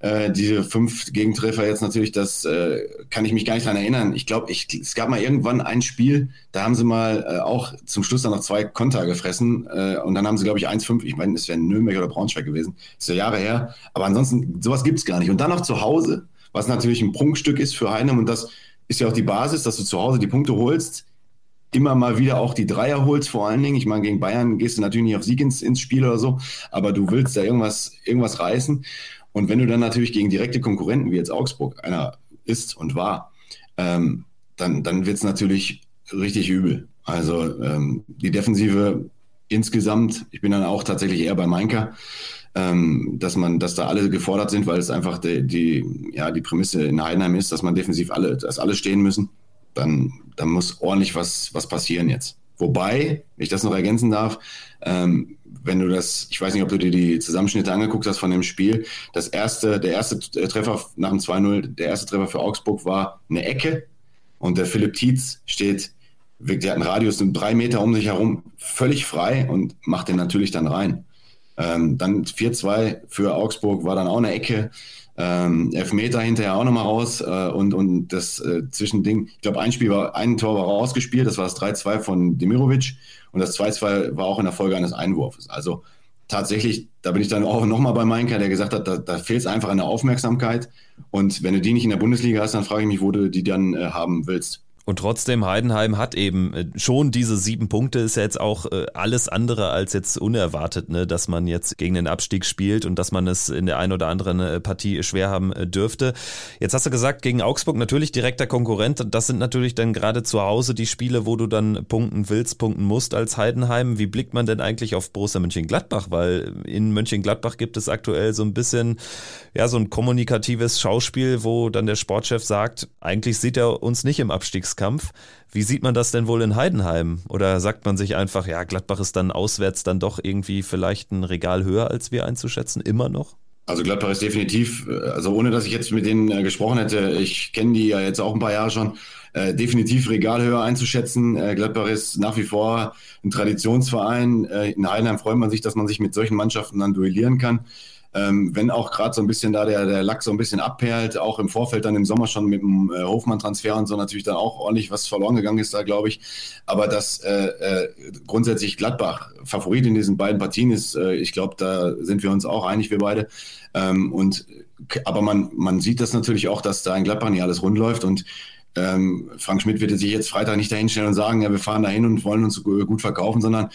Äh, diese fünf Gegentreffer jetzt natürlich, das äh, kann ich mich gar nicht dran erinnern. Ich glaube, es gab mal irgendwann ein Spiel, da haben sie mal äh, auch zum Schluss dann noch zwei Konter gefressen äh, und dann haben sie, glaube ich, 1-5, ich meine, es wäre Nürnberg oder Braunschweig gewesen. Das ist ja Jahre her. Aber ansonsten, sowas gibt es gar nicht. Und dann noch zu Hause, was natürlich ein Prunkstück ist für Heinem und das ist ja auch die Basis, dass du zu Hause die Punkte holst, immer mal wieder auch die Dreier holst, vor allen Dingen. Ich meine, gegen Bayern gehst du natürlich nicht auf Sieg ins, ins Spiel oder so, aber du willst da irgendwas, irgendwas reißen. Und wenn du dann natürlich gegen direkte Konkurrenten wie jetzt Augsburg einer ist und war, ähm, dann, dann wird es natürlich richtig übel. Also ähm, die Defensive insgesamt, ich bin dann auch tatsächlich eher bei Mainka, ähm, dass man, dass da alle gefordert sind, weil es einfach die, die, ja, die Prämisse in Heidenheim ist, dass man defensiv alle, dass alle stehen müssen. Dann, dann muss ordentlich was, was passieren jetzt. Wobei, wenn ich das noch ergänzen darf, ähm, wenn du das, ich weiß nicht, ob du dir die Zusammenschnitte angeguckt hast von dem Spiel, das erste, der erste Treffer nach dem 2-0, der erste Treffer für Augsburg war eine Ecke und der Philipp Tietz steht, der hat einen Radius von drei Meter um sich herum, völlig frei und macht den natürlich dann rein. Ähm, dann 4-2 für Augsburg war dann auch eine Ecke. Ähm, Elfmeter hinterher auch nochmal raus äh, und, und das äh, Zwischending, ich glaube, ein Spiel war, ein Tor war rausgespielt, das war das 3-2 von Demirovic und das 2-2 war auch in der Folge eines Einwurfs. Also tatsächlich, da bin ich dann auch nochmal bei Meinker, der gesagt hat, da, da fehlt es einfach an der Aufmerksamkeit und wenn du die nicht in der Bundesliga hast, dann frage ich mich, wo du die dann äh, haben willst. Und trotzdem, Heidenheim hat eben äh, schon diese sieben Punkte, ist ja jetzt auch äh, alles andere als jetzt unerwartet, ne, dass man jetzt gegen den Abstieg spielt und dass man es in der einen oder anderen äh, Partie schwer haben dürfte. Jetzt hast du gesagt, gegen Augsburg natürlich direkter Konkurrent. Das sind natürlich dann gerade zu Hause die Spiele, wo du dann punkten willst, punkten musst als Heidenheim. Wie blickt man denn eigentlich auf Borussia Mönchengladbach? Weil in Mönchengladbach gibt es aktuell so ein bisschen, ja, so ein kommunikatives Schauspiel, wo dann der Sportchef sagt, eigentlich sieht er uns nicht im Abstiegs Abstiegskampf. Wie sieht man das denn wohl in Heidenheim? Oder sagt man sich einfach, ja, Gladbach ist dann auswärts dann doch irgendwie vielleicht ein Regal höher, als wir einzuschätzen, immer noch? Also Gladbach ist definitiv, äh, also ohne dass ich jetzt mit denen äh, gesprochen hätte, ich kenne die ja jetzt auch ein paar Jahre schon, äh, definitiv Regalhöher einzuschätzen. Äh, Gladbach ist nach wie vor ein Traditionsverein. Äh, in Heidenheim freut man sich, dass man sich mit solchen Mannschaften dann duellieren kann. Ähm, wenn auch gerade so ein bisschen da der, der Lack so ein bisschen abperlt, auch im Vorfeld dann im Sommer schon mit dem äh, Hofmann-Transfer und so natürlich dann auch ordentlich was verloren gegangen ist da, glaube ich. Aber dass äh, äh, grundsätzlich Gladbach Favorit in diesen beiden Partien ist, äh, ich glaube, da sind wir uns auch einig, wir beide. Ähm, und aber man, man sieht das natürlich auch, dass da in Gladbach nicht alles rund läuft und ähm, Frank Schmidt wird sich jetzt Freitag nicht dahinstellen und sagen, ja, wir fahren dahin und wollen uns gut verkaufen, sondern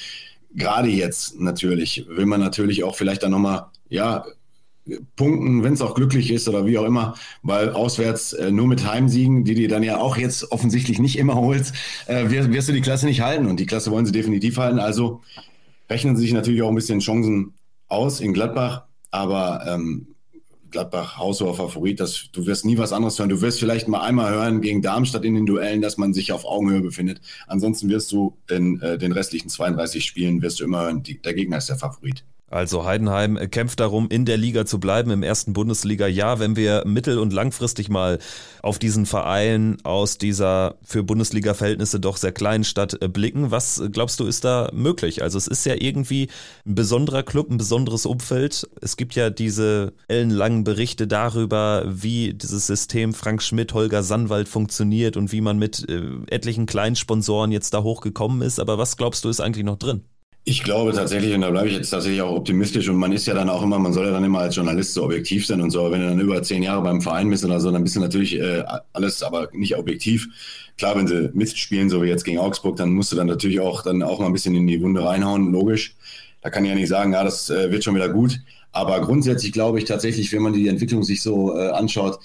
gerade jetzt natürlich will man natürlich auch vielleicht dann nochmal ja, punkten, wenn es auch glücklich ist oder wie auch immer, weil auswärts äh, nur mit Heimsiegen, die du dann ja auch jetzt offensichtlich nicht immer holst, äh, wirst, wirst, du die Klasse nicht halten und die Klasse wollen sie definitiv halten. Also rechnen sie sich natürlich auch ein bisschen Chancen aus in Gladbach, aber ähm, Gladbach haushoher Favorit, das, du wirst nie was anderes hören. Du wirst vielleicht mal einmal hören gegen Darmstadt in den Duellen, dass man sich auf Augenhöhe befindet. Ansonsten wirst du in äh, den restlichen 32 Spielen wirst du immer hören, die, der Gegner ist der Favorit. Also Heidenheim kämpft darum, in der Liga zu bleiben, im ersten Bundesliga-Jahr. Wenn wir mittel- und langfristig mal auf diesen Verein aus dieser für Bundesliga-Verhältnisse doch sehr kleinen Stadt äh, blicken, was glaubst du, ist da möglich? Also es ist ja irgendwie ein besonderer Club, ein besonderes Umfeld. Es gibt ja diese ellenlangen Berichte darüber, wie dieses System Frank Schmidt, Holger Sandwald funktioniert und wie man mit äh, etlichen kleinen Sponsoren jetzt da hochgekommen ist. Aber was glaubst du, ist eigentlich noch drin? Ich glaube tatsächlich, und da bleibe ich jetzt tatsächlich auch optimistisch, und man ist ja dann auch immer, man soll ja dann immer als Journalist so objektiv sein und so, aber wenn du dann über zehn Jahre beim Verein bist oder so, dann bist du natürlich äh, alles, aber nicht objektiv. Klar, wenn sie Mist spielen, so wie jetzt gegen Augsburg, dann musst du dann natürlich auch dann auch mal ein bisschen in die Wunde reinhauen, logisch. Da kann ich ja nicht sagen, ja, das äh, wird schon wieder gut. Aber grundsätzlich glaube ich tatsächlich, wenn man die Entwicklung sich so äh, anschaut,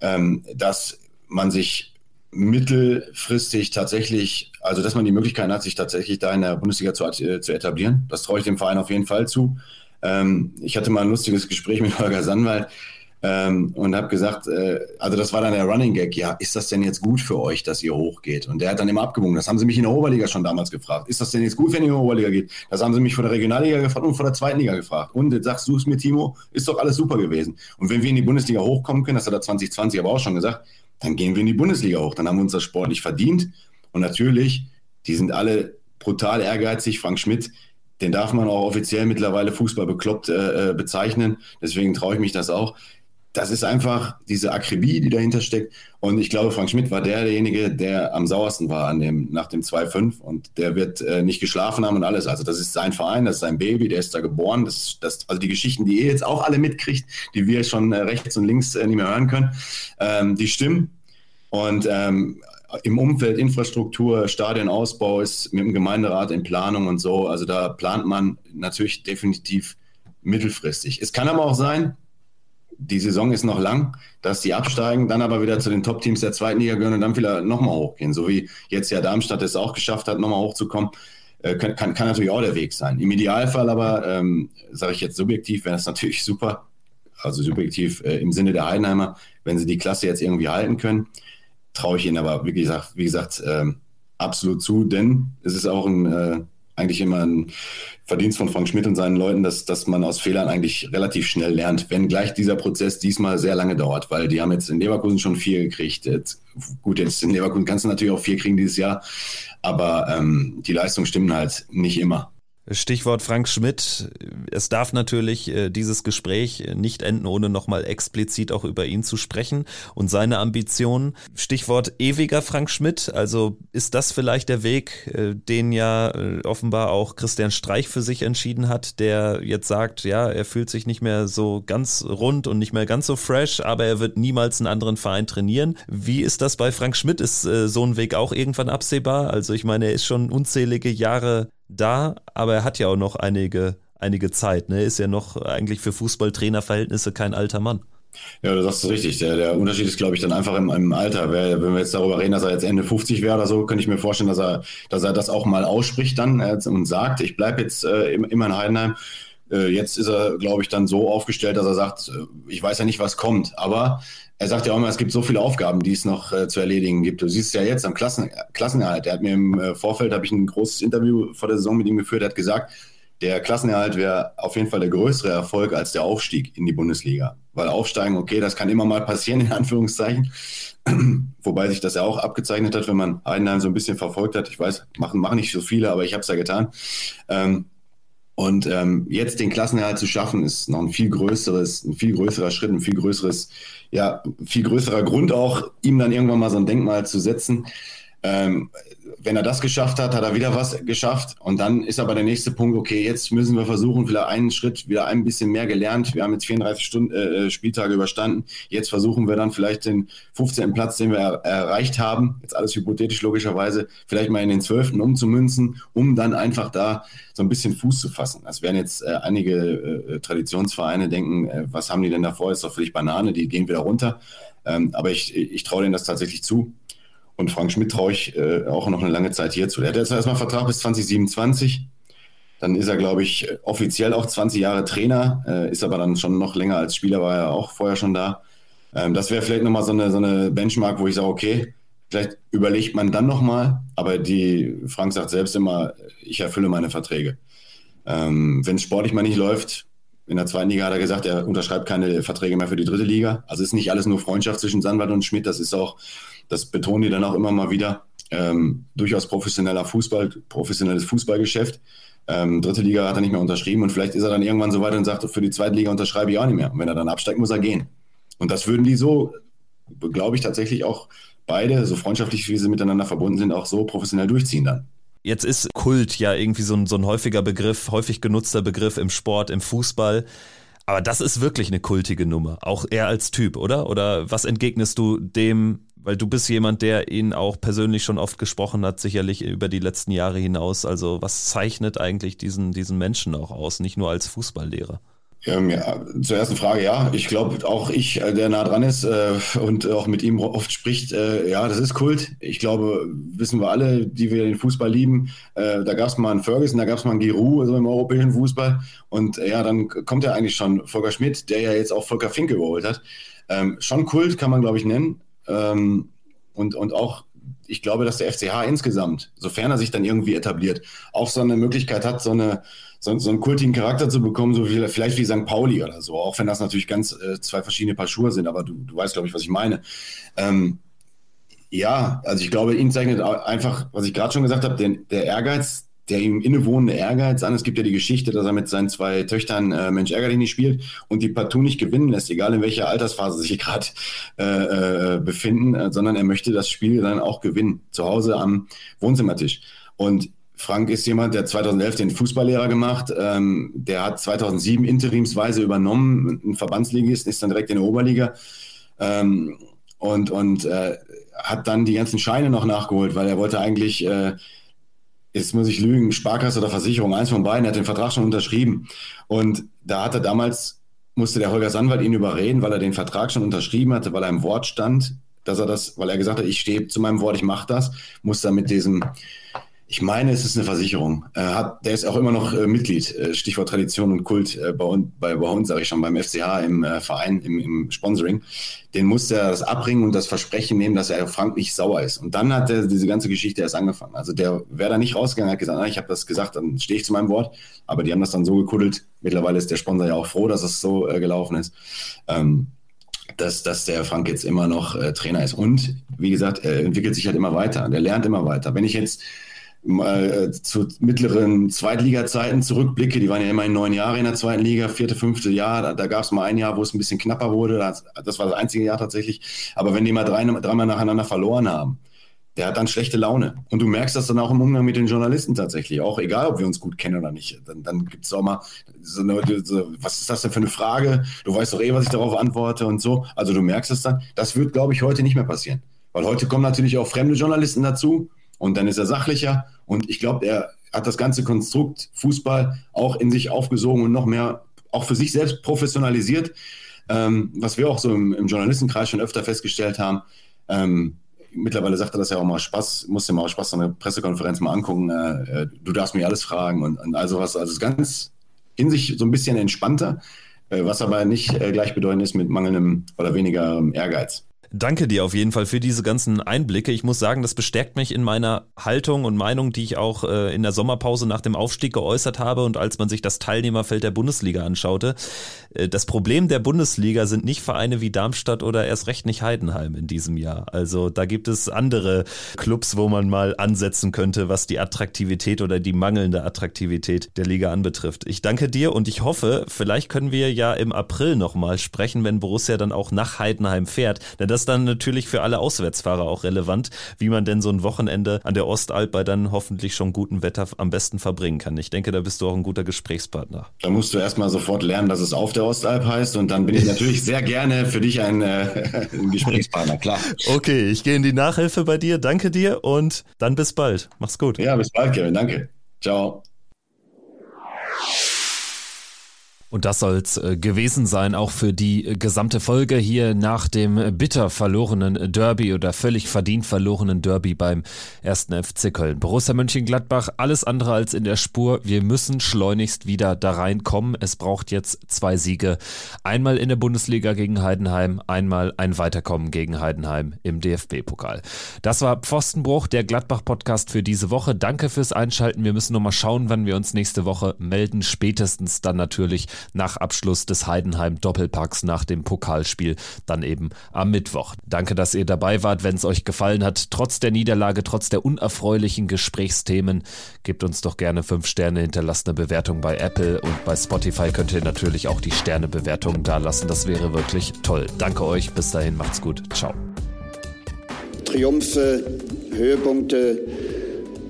ähm, dass man sich mittelfristig tatsächlich, also dass man die Möglichkeit hat, sich tatsächlich da in der Bundesliga zu, äh, zu etablieren. Das traue ich dem Verein auf jeden Fall zu. Ähm, ich hatte mal ein lustiges Gespräch mit Holger Sandwald ähm, und habe gesagt, äh, also das war dann der Running Gag, ja, ist das denn jetzt gut für euch, dass ihr hochgeht? Und der hat dann immer abgewogen. Das haben sie mich in der Oberliga schon damals gefragt. Ist das denn jetzt gut, wenn ihr in die Oberliga geht? Das haben sie mich vor der Regionalliga gefragt und vor der zweiten Liga gefragt. Und jetzt sagst du es mir, Timo, ist doch alles super gewesen. Und wenn wir in die Bundesliga hochkommen können, das hat er 2020 aber auch schon gesagt, dann gehen wir in die Bundesliga hoch. Dann haben wir uns das sportlich verdient. Und natürlich, die sind alle brutal ehrgeizig. Frank Schmidt, den darf man auch offiziell mittlerweile Fußball bekloppt äh, äh bezeichnen. Deswegen traue ich mich das auch. Das ist einfach diese Akribie, die dahinter steckt. Und ich glaube, Frank Schmidt war derjenige, der am sauersten war an dem, nach dem 2-5. Und der wird äh, nicht geschlafen haben und alles. Also das ist sein Verein, das ist sein Baby, der ist da geboren. Das, das, also die Geschichten, die ihr jetzt auch alle mitkriegt, die wir schon äh, rechts und links äh, nicht mehr hören können, ähm, die stimmen. Und ähm, im Umfeld Infrastruktur, Stadionausbau ist mit dem Gemeinderat in Planung und so. Also da plant man natürlich definitiv mittelfristig. Es kann aber auch sein, die Saison ist noch lang, dass die absteigen, dann aber wieder zu den Top-Teams der zweiten Liga gehören und dann wieder nochmal hochgehen. So wie jetzt ja Darmstadt es auch geschafft hat, nochmal hochzukommen. Äh, kann, kann, kann, natürlich auch der Weg sein. Im Idealfall aber, ähm, sage ich jetzt subjektiv, wäre es natürlich super, also subjektiv äh, im Sinne der Heidenheimer, wenn sie die Klasse jetzt irgendwie halten können. Traue ich ihnen aber, wie gesagt, wie gesagt ähm, absolut zu, denn es ist auch ein äh, eigentlich immer ein Verdienst von Frank Schmidt und seinen Leuten, dass, dass man aus Fehlern eigentlich relativ schnell lernt, wenn gleich dieser Prozess diesmal sehr lange dauert, weil die haben jetzt in Leverkusen schon vier gekriegt. Jetzt, gut, jetzt in Leverkusen kannst du natürlich auch vier kriegen dieses Jahr, aber ähm, die Leistungen stimmen halt nicht immer. Stichwort Frank Schmidt. Es darf natürlich äh, dieses Gespräch nicht enden, ohne nochmal explizit auch über ihn zu sprechen und seine Ambitionen. Stichwort ewiger Frank Schmidt. Also ist das vielleicht der Weg, äh, den ja äh, offenbar auch Christian Streich für sich entschieden hat, der jetzt sagt, ja, er fühlt sich nicht mehr so ganz rund und nicht mehr ganz so fresh, aber er wird niemals einen anderen Verein trainieren. Wie ist das bei Frank Schmidt? Ist so ein Weg auch irgendwann absehbar? Also ich meine, er ist schon unzählige Jahre da, aber er hat ja auch noch einige, einige Zeit. Ne? Ist ja noch eigentlich für Fußballtrainerverhältnisse kein alter Mann. Ja, du sagst es richtig. Der, der Unterschied ist, glaube ich, dann einfach im, im Alter. Wenn wir jetzt darüber reden, dass er jetzt Ende 50 wäre oder so, könnte ich mir vorstellen, dass er, dass er das auch mal ausspricht dann äh, und sagt, ich bleibe jetzt äh, immer in Heidenheim. Äh, jetzt ist er, glaube ich, dann so aufgestellt, dass er sagt, äh, ich weiß ja nicht, was kommt. Aber er sagt ja auch immer, es gibt so viele Aufgaben, die es noch äh, zu erledigen gibt. Du siehst ja jetzt am Klassen, Klassenerhalt. Er hat mir im äh, Vorfeld, habe ich ein großes Interview vor der Saison mit ihm geführt, er hat gesagt, der Klassenerhalt wäre auf jeden Fall der größere Erfolg als der Aufstieg in die Bundesliga. Weil aufsteigen, okay, das kann immer mal passieren, in Anführungszeichen. Wobei sich das ja auch abgezeichnet hat, wenn man Heidenheim so ein bisschen verfolgt hat. Ich weiß, machen, machen nicht so viele, aber ich habe es ja getan. Ähm, und ähm, jetzt den Klassenerhalt zu schaffen, ist noch ein viel größeres, ein viel größerer Schritt, ein viel größeres, ja, viel größerer Grund auch, ihm dann irgendwann mal so ein Denkmal zu setzen. Ähm, wenn er das geschafft hat, hat er wieder was geschafft. Und dann ist aber der nächste Punkt, okay, jetzt müssen wir versuchen, vielleicht einen Schritt, wieder ein bisschen mehr gelernt. Wir haben jetzt 34 Stunden, äh, Spieltage überstanden. Jetzt versuchen wir dann vielleicht den 15. Platz, den wir er erreicht haben, jetzt alles hypothetisch logischerweise, vielleicht mal in den 12. umzumünzen, um dann einfach da so ein bisschen Fuß zu fassen. Das werden jetzt äh, einige äh, Traditionsvereine denken, äh, was haben die denn davor? Ist doch völlig Banane, die gehen wieder runter. Ähm, aber ich, ich traue denen das tatsächlich zu. Und Frank Schmidt traue ich äh, auch noch eine lange Zeit hierzu. Der hat jetzt erstmal Vertrag bis 2027. Dann ist er, glaube ich, offiziell auch 20 Jahre Trainer, äh, ist aber dann schon noch länger als Spieler, war er auch vorher schon da. Ähm, das wäre vielleicht nochmal so eine, so eine Benchmark, wo ich sage, okay, vielleicht überlegt man dann nochmal, aber die, Frank sagt selbst immer, ich erfülle meine Verträge. Ähm, Wenn es sportlich mal nicht läuft, in der zweiten Liga hat er gesagt, er unterschreibt keine Verträge mehr für die dritte Liga. Also ist nicht alles nur Freundschaft zwischen Sandwald und Schmidt, das ist auch das betonen die dann auch immer mal wieder, ähm, durchaus professioneller Fußball, professionelles Fußballgeschäft. Ähm, dritte Liga hat er nicht mehr unterschrieben und vielleicht ist er dann irgendwann so weit und sagt, für die zweite Liga unterschreibe ich auch nicht mehr. Und wenn er dann absteigt, muss er gehen. Und das würden die so, glaube ich, tatsächlich auch beide, so freundschaftlich wie sie miteinander verbunden sind, auch so professionell durchziehen dann. Jetzt ist Kult ja irgendwie so ein, so ein häufiger Begriff, häufig genutzter Begriff im Sport, im Fußball. Aber das ist wirklich eine kultige Nummer, auch er als Typ, oder? Oder was entgegnest du dem weil du bist jemand, der ihn auch persönlich schon oft gesprochen hat, sicherlich über die letzten Jahre hinaus. Also was zeichnet eigentlich diesen, diesen Menschen auch aus, nicht nur als Fußballlehrer? Ähm, ja, zur ersten Frage, ja. Ich glaube, auch ich, äh, der nah dran ist äh, und auch mit ihm oft spricht, äh, ja, das ist Kult. Ich glaube, wissen wir alle, die wir den Fußball lieben. Äh, da gab es mal einen Ferguson, da gab es mal einen Giroud, also im europäischen Fußball. Und äh, ja, dann kommt ja eigentlich schon Volker Schmidt, der ja jetzt auch Volker Finke geholt hat. Ähm, schon Kult kann man, glaube ich, nennen. Ähm, und, und auch, ich glaube, dass der FCH insgesamt, sofern er sich dann irgendwie etabliert, auch so eine Möglichkeit hat, so, eine, so, so einen kultigen Charakter zu bekommen, so wie, vielleicht wie St. Pauli oder so, auch wenn das natürlich ganz äh, zwei verschiedene Paar Schuhe sind, aber du, du weißt, glaube ich, was ich meine. Ähm, ja, also ich glaube, ihn zeichnet einfach, was ich gerade schon gesagt habe, der, der Ehrgeiz, der ihm innewohnende Ehrgeiz an. Es gibt ja die Geschichte, dass er mit seinen zwei Töchtern äh, Mensch ärger dich nicht spielt und die partout nicht gewinnen lässt, egal in welcher Altersphase sich gerade äh, äh, befinden, äh, sondern er möchte das Spiel dann auch gewinnen, zu Hause am Wohnzimmertisch. Und Frank ist jemand, der 2011 den Fußballlehrer gemacht, ähm, der hat 2007 interimsweise übernommen, ein Verbandsligist, ist dann direkt in der Oberliga ähm, und, und äh, hat dann die ganzen Scheine noch nachgeholt, weil er wollte eigentlich äh, jetzt muss ich lügen, Sparkasse oder Versicherung, eins von beiden, hat den Vertrag schon unterschrieben. Und da hat er damals, musste der Holger Sandwald ihn überreden, weil er den Vertrag schon unterschrieben hatte, weil er im Wort stand, dass er das, weil er gesagt hat, ich stehe zu meinem Wort, ich mache das, musste er mit diesem ich meine, es ist eine Versicherung. Äh, hat, der ist auch immer noch äh, Mitglied, äh, Stichwort Tradition und Kult äh, bei, bei, bei uns, sage ich schon, beim FCH im äh, Verein, im, im, Sponsoring. Den musste er das abbringen und das Versprechen nehmen, dass er Frank nicht sauer ist. Und dann hat er diese ganze Geschichte erst angefangen. Also der wäre da nicht rausgegangen, hat gesagt, ah, ich habe das gesagt, dann stehe ich zu meinem Wort. Aber die haben das dann so gekuddelt. Mittlerweile ist der Sponsor ja auch froh, dass es so äh, gelaufen ist. Ähm, dass, dass der Frank jetzt immer noch Trainer ist. Und wie gesagt, er entwickelt sich halt immer weiter. Der lernt immer weiter. Wenn ich jetzt mal äh, zu mittleren Zweitliga-Zeiten zurückblicke, die waren ja immerhin neun Jahre in der zweiten Liga, vierte, fünfte Jahr, da, da gab es mal ein Jahr, wo es ein bisschen knapper wurde, das, das, war das einzige Jahr tatsächlich, aber wenn die mal drei, dreimal nacheinander verloren haben, der hat dann schlechte Laune. Und du merkst das dann auch im Umgang mit den Journalisten tatsächlich, auch egal, ob wir uns gut kennen oder nicht. Dann, dann gibt es auch mal so eine, so, was ist das denn für eine Frage? Du weißt doch eh, was ich darauf antworte und so. Also du merkst es dann. Das wird, glaube ich, heute nicht mehr passieren. Weil heute kommen natürlich auch fremde Journalisten dazu und dann ist er sachlicher. Und ich glaube, er hat das ganze Konstrukt Fußball auch in sich aufgesogen und noch mehr auch für sich selbst professionalisiert. Ähm, was wir auch so im, im, Journalistenkreis schon öfter festgestellt haben. Ähm, mittlerweile sagt er das ja auch mal Spaß, musst dir mal Spaß an der Pressekonferenz mal angucken. Äh, äh, du darfst mir alles fragen und, und. Also es ist ganz in sich so ein bisschen entspannter, äh, was aber nicht äh, gleichbedeutend ist mit mangelndem oder weniger Ehrgeiz. Danke dir auf jeden Fall für diese ganzen Einblicke. Ich muss sagen, das bestärkt mich in meiner Haltung und Meinung, die ich auch äh, in der Sommerpause nach dem Aufstieg geäußert habe und als man sich das Teilnehmerfeld der Bundesliga anschaute. Äh, das Problem der Bundesliga sind nicht Vereine wie Darmstadt oder erst recht nicht Heidenheim in diesem Jahr. Also da gibt es andere Clubs, wo man mal ansetzen könnte, was die Attraktivität oder die mangelnde Attraktivität der Liga anbetrifft. Ich danke dir und ich hoffe, vielleicht können wir ja im April nochmal sprechen, wenn Borussia dann auch nach Heidenheim fährt. Denn das ist dann natürlich für alle Auswärtsfahrer auch relevant, wie man denn so ein Wochenende an der Ostalb bei dann hoffentlich schon gutem Wetter am besten verbringen kann. Ich denke, da bist du auch ein guter Gesprächspartner. Da musst du erstmal sofort lernen, dass es auf der Ostalb heißt und dann bin ich natürlich sehr gerne für dich ein, äh, ein Gesprächspartner, klar. Okay, ich gehe in die Nachhilfe bei dir. Danke dir und dann bis bald. Mach's gut. Ja, bis bald, Kevin. Danke. Ciao. Und das soll's äh, gewesen sein, auch für die äh, gesamte Folge hier nach dem bitter verlorenen Derby oder völlig verdient verlorenen Derby beim ersten FC Köln. Borussia Mönchengladbach, alles andere als in der Spur. Wir müssen schleunigst wieder da reinkommen. Es braucht jetzt zwei Siege. Einmal in der Bundesliga gegen Heidenheim, einmal ein Weiterkommen gegen Heidenheim im DFB-Pokal. Das war Pfostenbruch, der Gladbach-Podcast für diese Woche. Danke fürs Einschalten. Wir müssen nochmal schauen, wann wir uns nächste Woche melden. Spätestens dann natürlich nach Abschluss des Heidenheim Doppelpacks nach dem Pokalspiel dann eben am Mittwoch. Danke, dass ihr dabei wart. Wenn es euch gefallen hat, trotz der Niederlage, trotz der unerfreulichen Gesprächsthemen, gebt uns doch gerne fünf Sterne, hinterlasst eine Bewertung bei Apple und bei Spotify könnt ihr natürlich auch die Sternebewertungen da lassen. Das wäre wirklich toll. Danke euch. Bis dahin macht's gut. Ciao. Triumphe, Höhepunkte,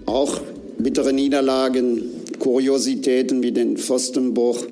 auch bittere Niederlagen, Kuriositäten wie den Pfostenbruch.